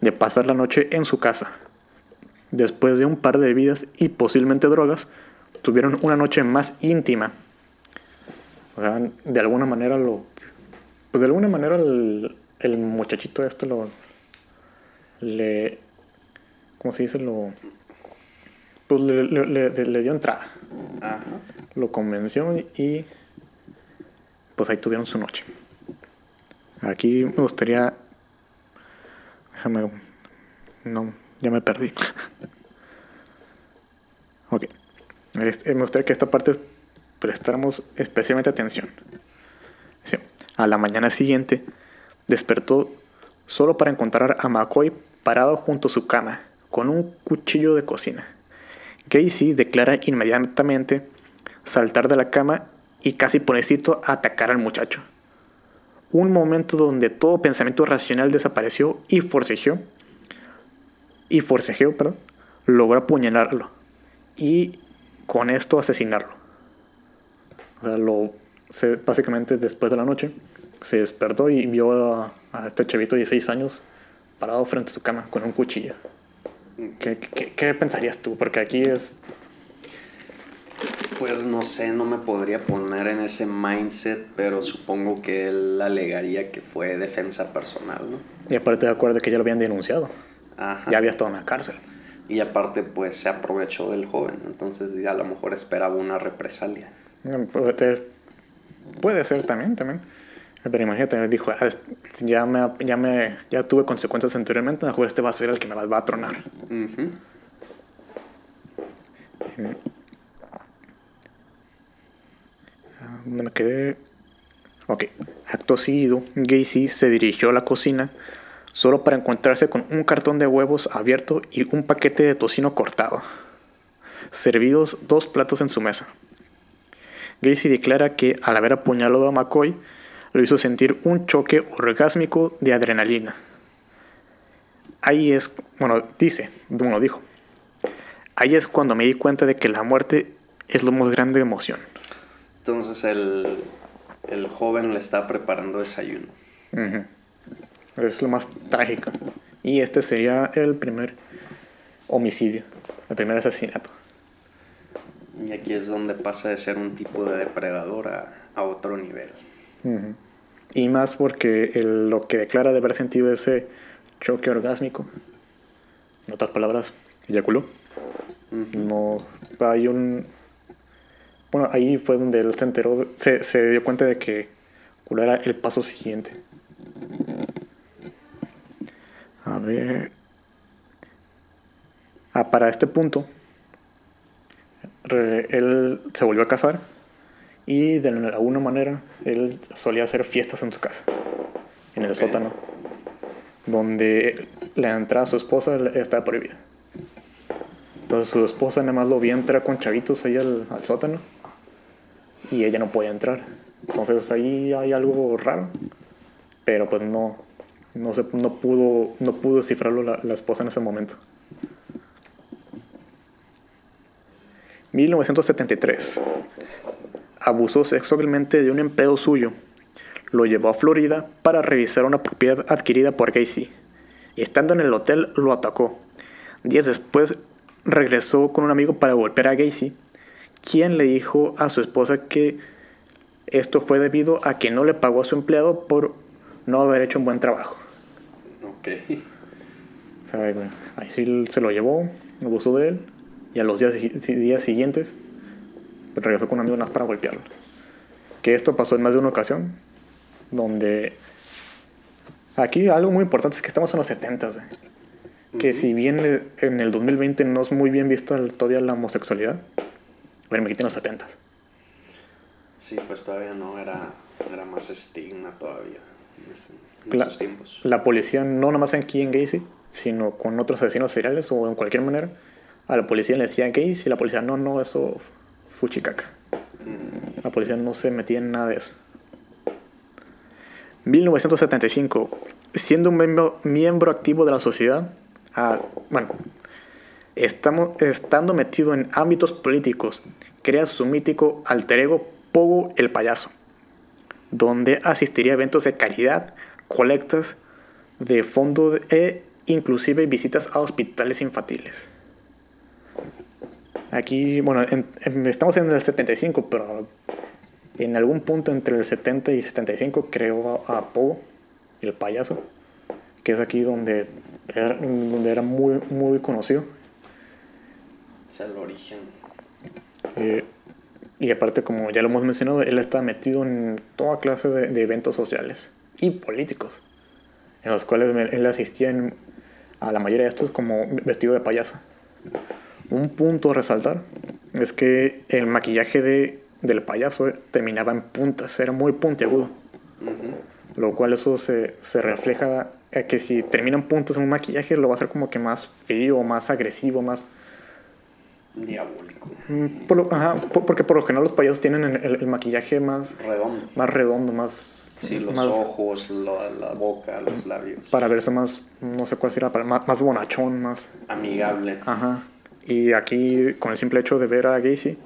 de pasar la noche en su casa. después de un par de bebidas y posiblemente drogas, tuvieron una noche más íntima. O sea, de alguna manera lo... Pues de alguna manera el, el muchachito este lo... Le... ¿Cómo se dice? Lo... Pues le, le- le- le dio entrada. Ajá. Lo convenció y... Pues ahí tuvieron su noche. Aquí me gustaría... Déjame... No, ya me perdí. (laughs) ok. Este, me gustaría que esta parte prestáramos especialmente atención. Sí. A la mañana siguiente despertó solo para encontrar a McCoy parado junto a su cama con un cuchillo de cocina. Casey declara inmediatamente saltar de la cama y casi por éxito atacar al muchacho. Un momento donde todo pensamiento racional desapareció y forcejeó, y forcejeó, perdón, logró apuñalarlo y con esto asesinarlo. O sea, lo, básicamente después de la noche se despertó y vio a, a este chavito de 16 años parado frente a su cama con un cuchillo. ¿Qué, qué- qué pensarías tú? Porque aquí es Pues no sé, no me podría poner en ese mindset, pero supongo que él alegaría que fue defensa personal, ¿no? Y aparte de acuerdo que ya lo habían denunciado. Ajá. Ya había estado en la cárcel. Y aparte, pues se aprovechó del joven, entonces a lo mejor esperaba una represalia. Mm, pues, es- Puede ser también, también. Pero imagínate, dijo, "Ah, ya me, ya me, ya tuve consecuencias anteriormente, mejor este va a ser el que me va, va a tronar. Ujú. ¿Dónde me quedé? Ok. Acto seguido, Gacy se dirigió a la cocina solo para encontrarse con un cartón de huevos abierto y un paquete de tocino cortado. Servidos dos platos en su mesa. Gacy declara que al haber apuñalado a McCoy, lo hizo sentir un choque orgásmico de adrenalina. Ahí es, bueno, dice, bueno, dijo. Ahí es cuando me di cuenta de que la muerte es lo más grande emoción. Entonces el, el joven le está preparando desayuno. Es lo más trágico. Y este sería el primer homicidio, el primer asesinato. Y aquí es donde pasa de ser un tipo de depredador a, a otro nivel. Y más porque el- lo que declara de haber sentido ese choque orgásmico, en otras palabras, eyaculó. No, hay un... Bueno, ahí fue donde él se enteró, se, se dio cuenta de que culo era el paso siguiente. A ver... Ah, para este punto, él se volvió a casar y de alguna manera él solía hacer fiestas en su casa, en el sótano, donde la entrada a su esposa estaba prohibida. Entonces su esposa nada más lo vio entrar con chavitos ahí al, al sótano y ella no podía entrar. Entonces ahí hay algo raro, pero pues no, no, se, no, pudo, no pudo descifrarlo la, la esposa en ese momento. 1973. Abusó sexualmente de un empleado suyo. Lo llevó a Florida para revisar una propiedad adquirida por Gacy. Estando en el hotel, lo atacó. Días después, regresó con un amigo para golpear a Gacy, quien le dijo a su esposa que esto fue debido a que no le pagó a su empleado por no haber hecho un buen trabajo. Ok. O sea, güey, ahí sí se lo llevó, abusó de él, y a los días, días siguientes regresó con un amigo más para golpearlo. Que esto pasó en más de una ocasión, donde aquí algo muy importante es que estamos en los 70 güey. que si bien eh, en el 2020 no es muy bien vista el- todavía la homosexualidad, bueno, me quiten los 70 Sí, pues todavía no, era, era más estigma todavía en, ese- en La- esos tiempos. La policía, no nada más aquí en Gacy, sino con otros asesinos seriales o en cualquier manera, a la policía le decía Gacy y la policía, no, no, eso fuchicaca. La policía no se metía en nada de eso. 1975, siendo un miembro, miembro activo de la sociedad, ah, bueno, estamos, estando metido en ámbitos políticos, crea su mítico alter ego Pogo el Payaso, donde asistiría a eventos de caridad, colectas de fondos e inclusive visitas a hospitales infantiles. Aquí, bueno, en- en- estamos en el 75, pero en algún punto entre el 70 y 75 creó a, a Pogo, el payaso, que es aquí donde era, donde era muy, muy conocido. Es el origen. Eh, y aparte, como ya lo hemos mencionado, él está metido en toda clase de, de eventos sociales y políticos, en los cuales él asistía en- a la mayoría de estos como vestido de payaso. Un punto a resaltar es que el maquillaje de, del payaso eh, terminaba en puntas, era muy puntiagudo, lo cual eso se, se refleja a que si terminan puntas en un maquillaje lo va a hacer como que más frío, más agresivo, más... Diabólico. Mm, por lo- ajá, po- porque por lo general los payasos tienen el, el- el maquillaje más, Redondo. más redondo, más... Sí, los más- ojos, la, la boca, los labios. Para verse más, no sé cuál será, más, más bonachón, más... Amigable. Ajá. Y aquí, con el simple hecho de ver a Gacy,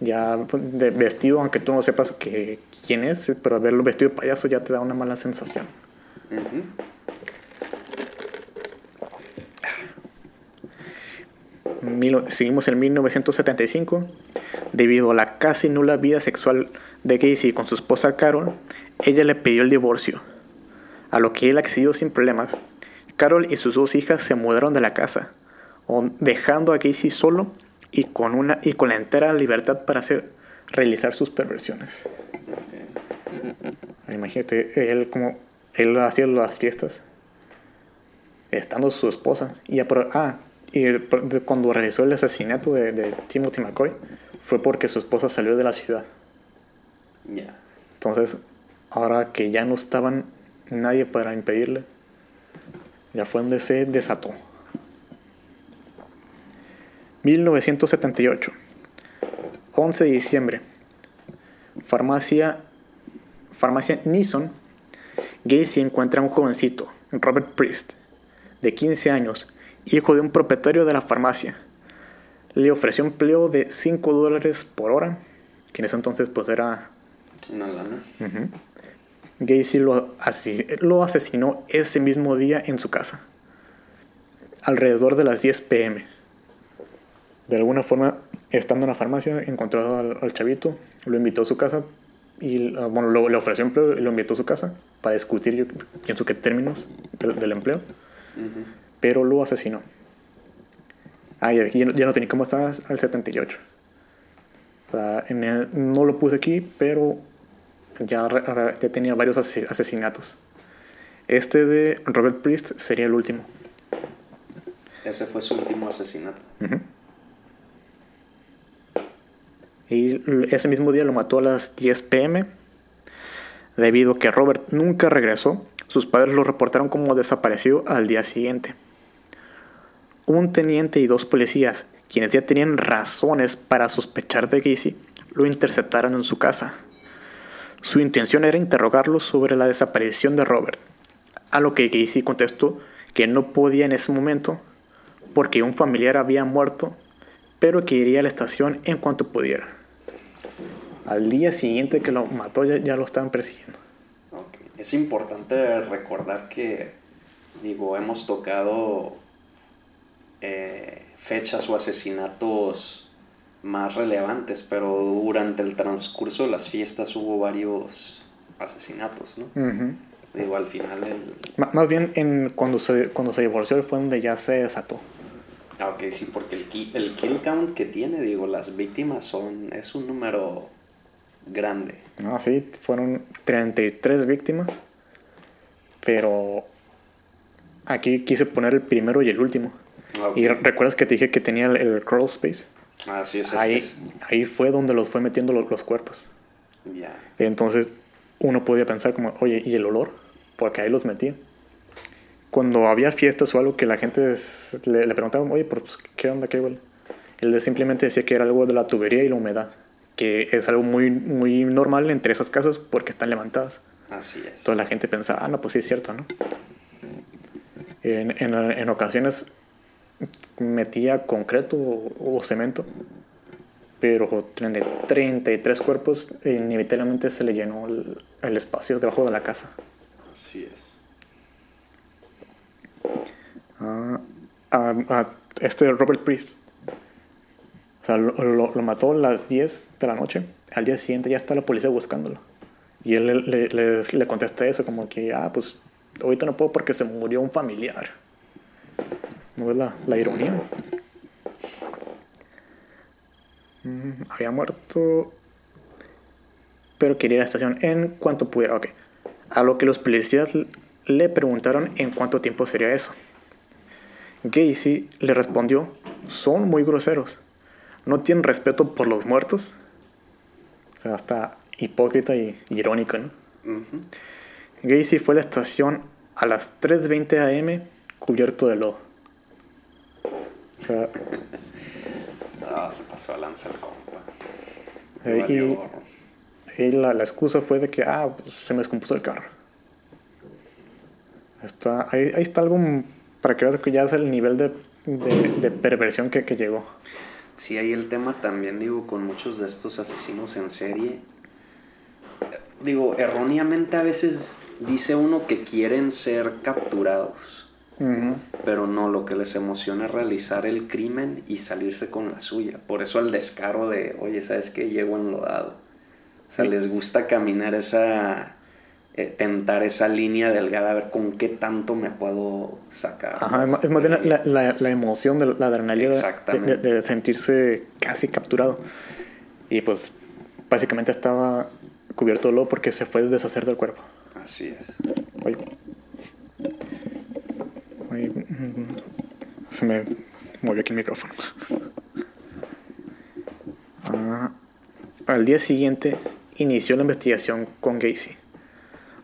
ya pues, de vestido, aunque tú no sepas que, quién es, pero verlo vestido de payaso ya te da una mala sensación. Ujú. Mil- seguimos en 1975. Debido a la casi nula vida sexual de Gacy con su esposa Carol, ella le pidió el divorcio, a lo que él accedió sin problemas. Carol y sus dos hijas se mudaron de la casa, dejando a Gacy solo y con, una, y con la entera libertad para hacer, realizar sus perversiones. Imagínate, él como él hacía las fiestas, estando su esposa. Y ah, y cuando realizó el asesinato de, de Timothy McCoy, fue porque su esposa salió de la ciudad. Entonces, ahora que ya no estaban nadie para impedirle, ya fue donde se desató. 1978, 11 de diciembre, farmacia, farmacia Nissan, Gacy encuentra a un jovencito, Robert Priest, de 15 años, hijo de un propietario de la farmacia. Le ofreció empleo de 5 dólares por hora, que en ese entonces pues era Una lana. Gacy lo, asi- lo asesinó ese mismo día en su casa, alrededor de las 10 pm. De alguna forma, estando en la farmacia, encontró al, al chavito, lo invitó a su casa y ah, bueno, lo- le ofreció empleo y lo invitó a su casa para discutir, yo pienso que términos del, del empleo, Ujú. pero lo asesinó. Ah, ya, ya no- ya no tenía cómo estaba al 78. O sea, en el- no lo puse aquí, pero ya, ya tenía varios ase- asesinatos. Este de Robert Priest sería el último. Ese fue su último asesinato. Y ese mismo día lo mató a las 10 pm. Debido a que Robert nunca regresó, sus padres lo reportaron como desaparecido al día siguiente. Un teniente y dos policías, quienes ya tenían razones para sospechar de Gacy, lo interceptaron en su casa. Su intención era interrogarlo sobre la desaparición de Robert, a lo que Gacy contestó que no podía en ese momento porque un familiar había muerto, pero que iría a la estación en cuanto pudiera. Al día siguiente que lo mató ya, ya lo estaban persiguiendo. Ok. Es importante recordar que, digo, hemos tocado eh, fechas o asesinatos más relevantes, pero durante el transcurso de las fiestas hubo varios asesinatos, ¿no? Ujú. Digo, al final el... Más bien en, cuando, se, cuando se divorció fue donde ya se desató. Ah, ok, sí, porque el, el kill count que tiene, digo, las víctimas son... es un número grande. No, sí, fueron 33 víctimas. Pero aquí quise poner el primero y el último. Ah. Y re- recuerdas que te dije que tenía el, el crawl space. Ah, sí, es, Ahí, es- ahí fue donde los fue metiendo lo- los cuerpos. Ya. Entonces uno podía pensar como, oye, ¿y el olor? Porque ahí los metía. Cuando había fiestas o algo que la gente le, le preguntaba, oye, pero, pues, ¿qué onda? ¿Qué huele? Él simplemente decía que era algo de la tubería y la humedad, que es algo muy, muy normal entre esas casas porque están levantadas. Así es. Entonces la gente pensaba, ah, no, pues sí es cierto, ¿no? En, en, en ocasiones metía concreto o, o cemento, pero tiene 33 cuerpos e inevitablemente se le llenó el, el espacio debajo de la casa. Así es. Ah, ah, ah, este Robert Priest O sea, lo, lo- mató a las 10 de la noche. Al día siguiente ya está la policía buscándolo. Y él le, le, contesta eso, como que, ah, pues ahorita no puedo porque se murió un familiar. ¿No ves la, la ironía? Mm, había muerto, pero quería ir a la estación en cuanto pudiera. Ok. A lo que los policías le preguntaron en cuánto tiempo sería eso. Gacy le respondió, son muy groseros. No tienen respeto por los muertos. O sea, hasta hipócrita y irónico, ¿no? Gacy fue a la estación a las 3.20 am cubierto de lodo. O sea, (laughs) Ah, se pasó a lanzar el compa. Eh, y- la, la excusa fue de que, ah, pues, se me descompuso el carro. Está, ahí, ahí está algo para que veas que ya es el nivel de, de, de perversión que, que llegó. Sí, ahí el tema también, digo, con muchos de estos asesinos en serie. Digo, erróneamente a veces dice uno que quieren ser capturados, pero no, lo que les emociona es realizar el crimen y salirse con la suya. Por eso el descaro de, oye, ¿sabes qué? Llego enlodado. O sea, Sí. les gusta caminar esa, eh, tentar esa línea delgada, a ver con qué tanto me puedo sacar. Ajá, es, ma- es más bien la, la, la emoción de la adrenalina de- de, de- sentirse casi capturado. Y pues básicamente estaba cubierto de lodo porque se fue deshacer del cuerpo. Así es. Oye. Oye, mm, Se me movió aquí el micrófono. Ah, al día siguiente inició la investigación con Gacy.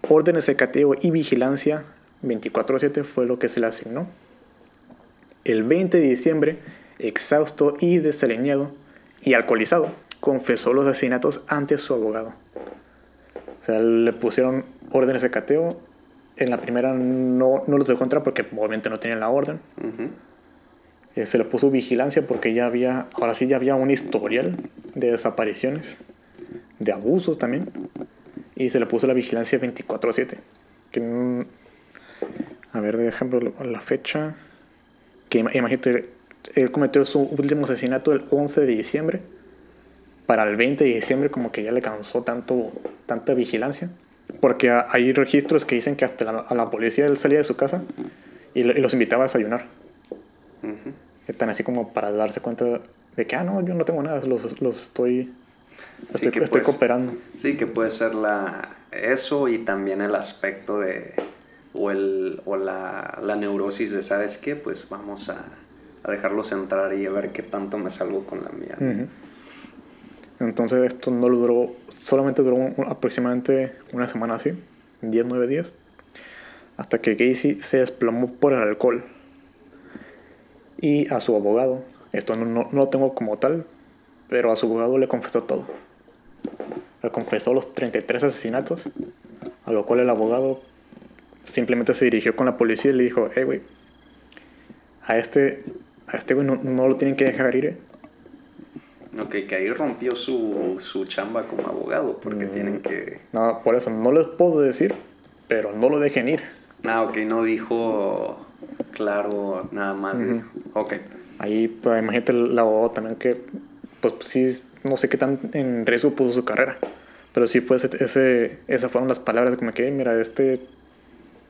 Órdenes de cateo y vigilancia 24-7 fue lo que se le asignó. El 20 de diciembre, exhausto y desalineado y alcoholizado, confesó los asesinatos ante su abogado. O sea, le pusieron órdenes de cateo. En la primera no, no los dejó entrar porque obviamente no tenían la orden. Eh, se le puso vigilancia porque ya había, ahora sí ya había un historial de desapariciones, de abusos también. Y se le puso la vigilancia 24/7. Que, mm, a ver, de ejemplo, la- la fecha. Que ima- imagínate, él cometió su último asesinato el 11 de diciembre. Para el 20 de diciembre como que ya le cansó tanto, tanta vigilancia. Porque hay registros que dicen que hasta la, a la policía él salía de su casa y, lo- y los invitaba a desayunar. Ujú. Están así como para darse cuenta de que, ah, no, yo no tengo nada, los, los estoy, estoy, que estoy pues- cooperando. Sí, que puede ser la, eso y también el aspecto de, o, el, o la, la neurosis de, ¿sabes qué? Pues vamos a, a dejarlos entrar y a ver qué tanto me salgo con la mía. Entonces esto no lo duró, solamente duró un- aproximadamente una semana así, 10, 9 días, hasta que Gacy se desplomó por el alcohol. Y a su abogado, esto no, no- no lo tengo como tal, pero a su abogado le confesó todo. Confesó los 33 asesinatos, a lo cual el abogado simplemente se dirigió con la policía y le dijo, hey, güey, a este, a este güey no, no lo tienen que dejar ir, eh". Ok, que ahí rompió su, su chamba como abogado, porque Mm. tienen que... No, por eso no les puedo decir, pero no lo dejen ir. Ah, ok, no dijo claro nada más. de-. Ok, Ahí, pues, imagínate el abogado también que, pues sí, no sé qué tan en riesgo puso su carrera. Pero sí fue ese, ese- esas fueron las palabras como que, mira, este,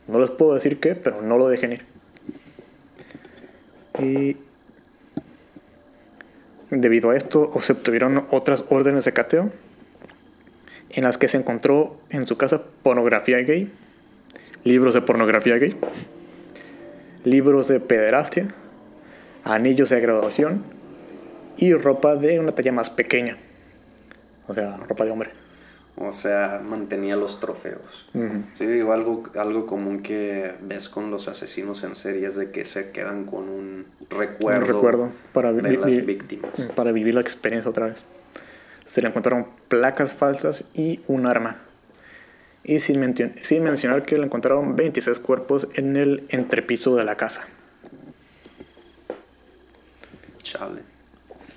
no les puedo decir qué, pero no lo dejen ir. Y debido a esto, se obtuvieron otras órdenes de cateo en las que se encontró en su casa pornografía gay, libros de pornografía gay, libros de pederastia, anillos de graduación y ropa de una talla más pequeña. O sea, ropa de hombre. o sea, mantenía los trofeos. Sí, digo, algo, algo común que ves con los asesinos en series de que se quedan con un recuerdo, Un recuerdo para, de las víctimas. para vivir la experiencia otra vez. Se le encontraron placas falsas y un arma. Y sin, sin mencionar que le encontraron 26 cuerpos en el entrepiso de la casa. Chale.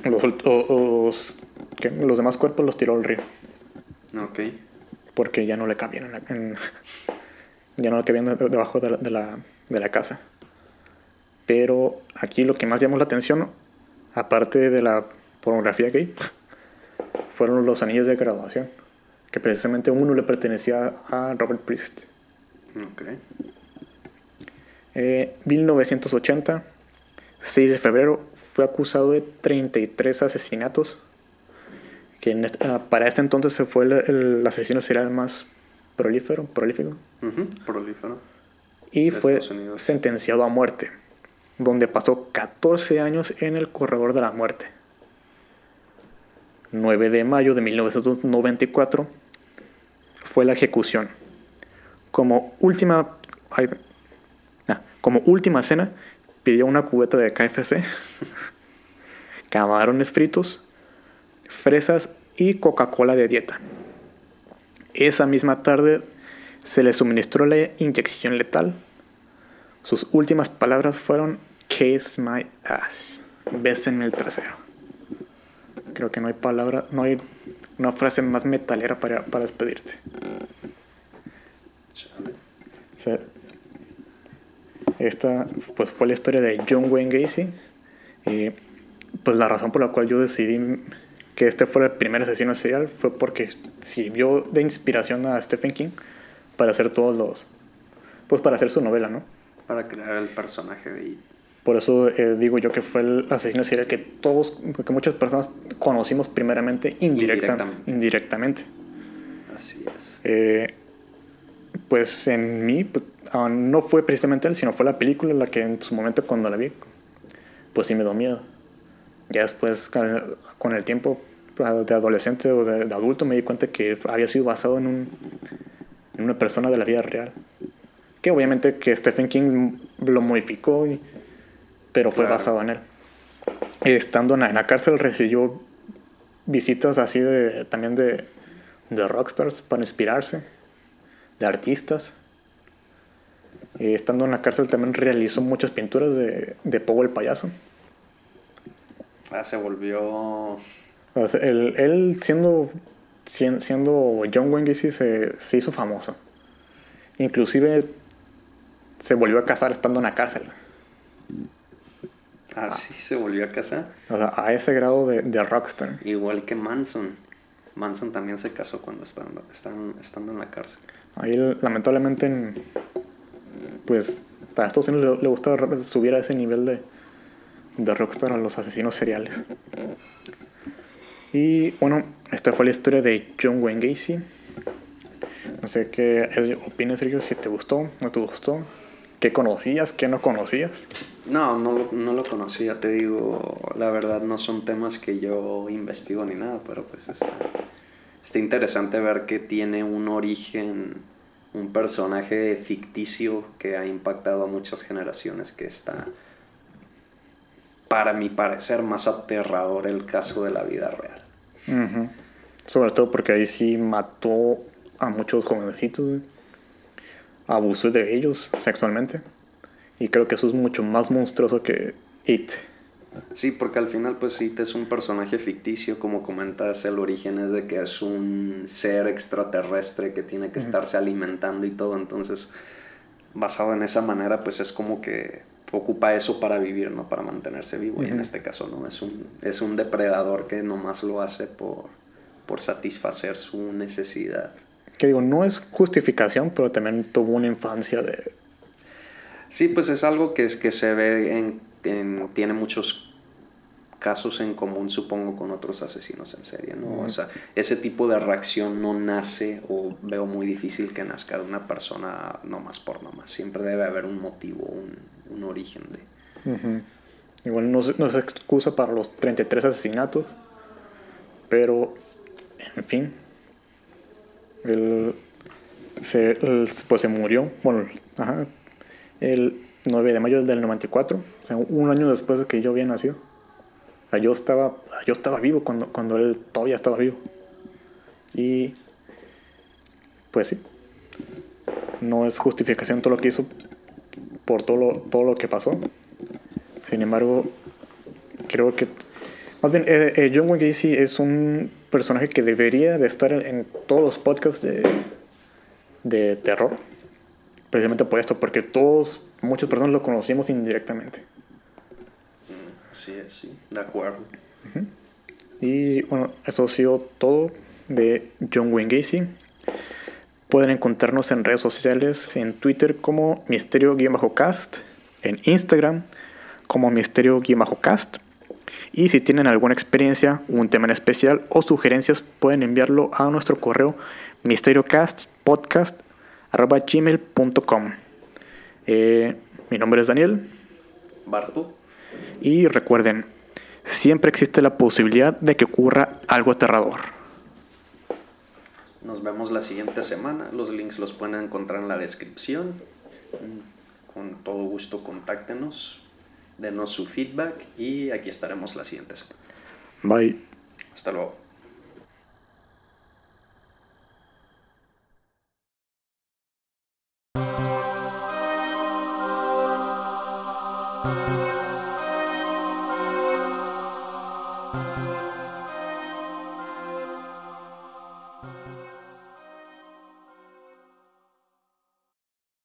Los, ult- o- os- ¿qué? los demás cuerpos los tiró al río. Ok. porque ya no le cabían en la- en- (laughs) ya no le cabían de- debajo de la, de la- de la casa. Pero aquí lo que más llamó la atención, aparte de la pornografía gay (laughs) fueron los anillos de graduación, que precisamente uno le pertenecía a Robert Priest. Ok. Eh, 1980, 6 de febrero, fue acusado de 33 asesinatos, que en este- ah, para este entonces se fue el, el asesino serial más prolífero, prolífico, Prolífero. y fue sentenciado a muerte, donde pasó 14 años en el corredor de la muerte. 9 de mayo de 1994 fue la ejecución. Como última, ah, como última cena, pidió una cubeta de KFC, camarones fritos, fresas y Coca-Cola de dieta. Esa misma tarde se le suministró la inyección letal. Sus últimas palabras fueron Kiss my ass. Bésenme el trasero. Creo que no hay palabra, no hay una frase más metalera para, para despedirte. O sea, esta pues fue la historia de John Wayne Gacy y pues la razón por la cual yo decidí que este fuera el primer asesino serial fue porque sirvió de inspiración a Stephen King para hacer todos los pues para hacer su novela, ¿no? Para crear el personaje de It. Por eso eh, digo yo que fue el asesino serial que todos, que muchas personas conocimos primeramente indirecta, Indirectamente. indirectamente. Así es. Eh, pues en mí ah, no fue precisamente él, sino fue la película la que en su momento cuando la vi, pues sí me dio miedo. Ya después con con el tiempo ah, de adolescente o de, de adulto me di cuenta que había sido basado en, un, en una persona de la vida real. Que obviamente que Stephen King lo modificó, y- pero fue Claro. basado en él. Estando en la, en la cárcel recibió visitas así de también de, de rockstars para inspirarse, de artistas. Eh, estando en la cárcel también realizó muchas pinturas de, de Pogo el payaso. Ah, se volvió. O sea, él, él siendo, sien- siendo John Wayne Gacy se, se hizo famoso. Inclusive se volvió a casar estando en la cárcel. Ah, sí, se volvió a casar. O sea, a ese grado de, de rockstar. Igual que Manson. Manson también se casó cuando estando, están- estando en la cárcel. Ahí lamentablemente en, pues a Estados Unidos le, gusta subir a ese nivel de, de rockstar a los asesinos seriales. Y bueno, esta fue la historia de John Wayne Gacy. No sé qué opinas, Sergio, si te gustó, no te gustó, qué conocías, qué no conocías. No, no no lo conocía, te digo, la verdad no son temas que yo investigo ni nada, pero pues está, está interesante ver que tiene un origen, un personaje ficticio que ha impactado a muchas generaciones, que está, para mi parecer, más aterrador el caso de la vida real. Sobre todo porque ahí sí mató a muchos jovencitos, abusó de ellos sexualmente. Y creo que eso es mucho más monstruoso que It. Sí, porque al final pues sí, es un personaje ficticio, como comentas, el origen es de que es un ser extraterrestre que tiene que estarse alimentando y todo, entonces basado en esa manera pues es como que ocupa eso para vivir, ¿no? Para mantenerse vivo y en este caso no, es un, es un depredador que nomás lo hace por, por satisfacer su necesidad. Que digo, no es justificación, pero también tuvo una infancia de... Sí, pues es algo que, es, que se ve en, en- tiene muchos casos en común, supongo, con otros asesinos en serie, ¿no? O sea, ese tipo de reacción no nace o veo muy difícil que nazca de una persona nomás por nomás. Siempre debe haber un motivo, un, un origen de... Igual no, se- no es excusa para los 33 asesinatos, pero, en fin, él se, él, pues se murió, bueno, ajá, el 9 de mayo del 94, o sea, un año después de que yo había nacido. Yo estaba, yo estaba vivo cuando, cuando él todavía estaba vivo. Y, pues sí, no es justificación todo lo que hizo por todo lo, todo lo que pasó. Sin embargo, creo que... Más bien, eh, eh, John Wayne Gacy es un personaje que debería de estar en, en todos los podcasts de, de terror. Precisamente por esto, porque todos, muchas personas lo conocimos indirectamente. Sí, sí, de acuerdo. Y bueno, eso ha sido todo de John Wayne Gacy. Pueden encontrarnos en redes sociales, en Twitter como Misterio-Cast, en Instagram como Misterio-Cast. Y si tienen alguna experiencia, un tema en especial o sugerencias, pueden enviarlo a nuestro correo misteriocastpodcast.gmail.com eh, Mi nombre es Daniel. Bartu. Y recuerden, siempre existe la posibilidad de que ocurra algo aterrador. Nos vemos la siguiente semana. Los links los pueden encontrar en la descripción. Con todo gusto contáctenos, denos su feedback y aquí estaremos la siguiente semana. Bye. Hasta luego.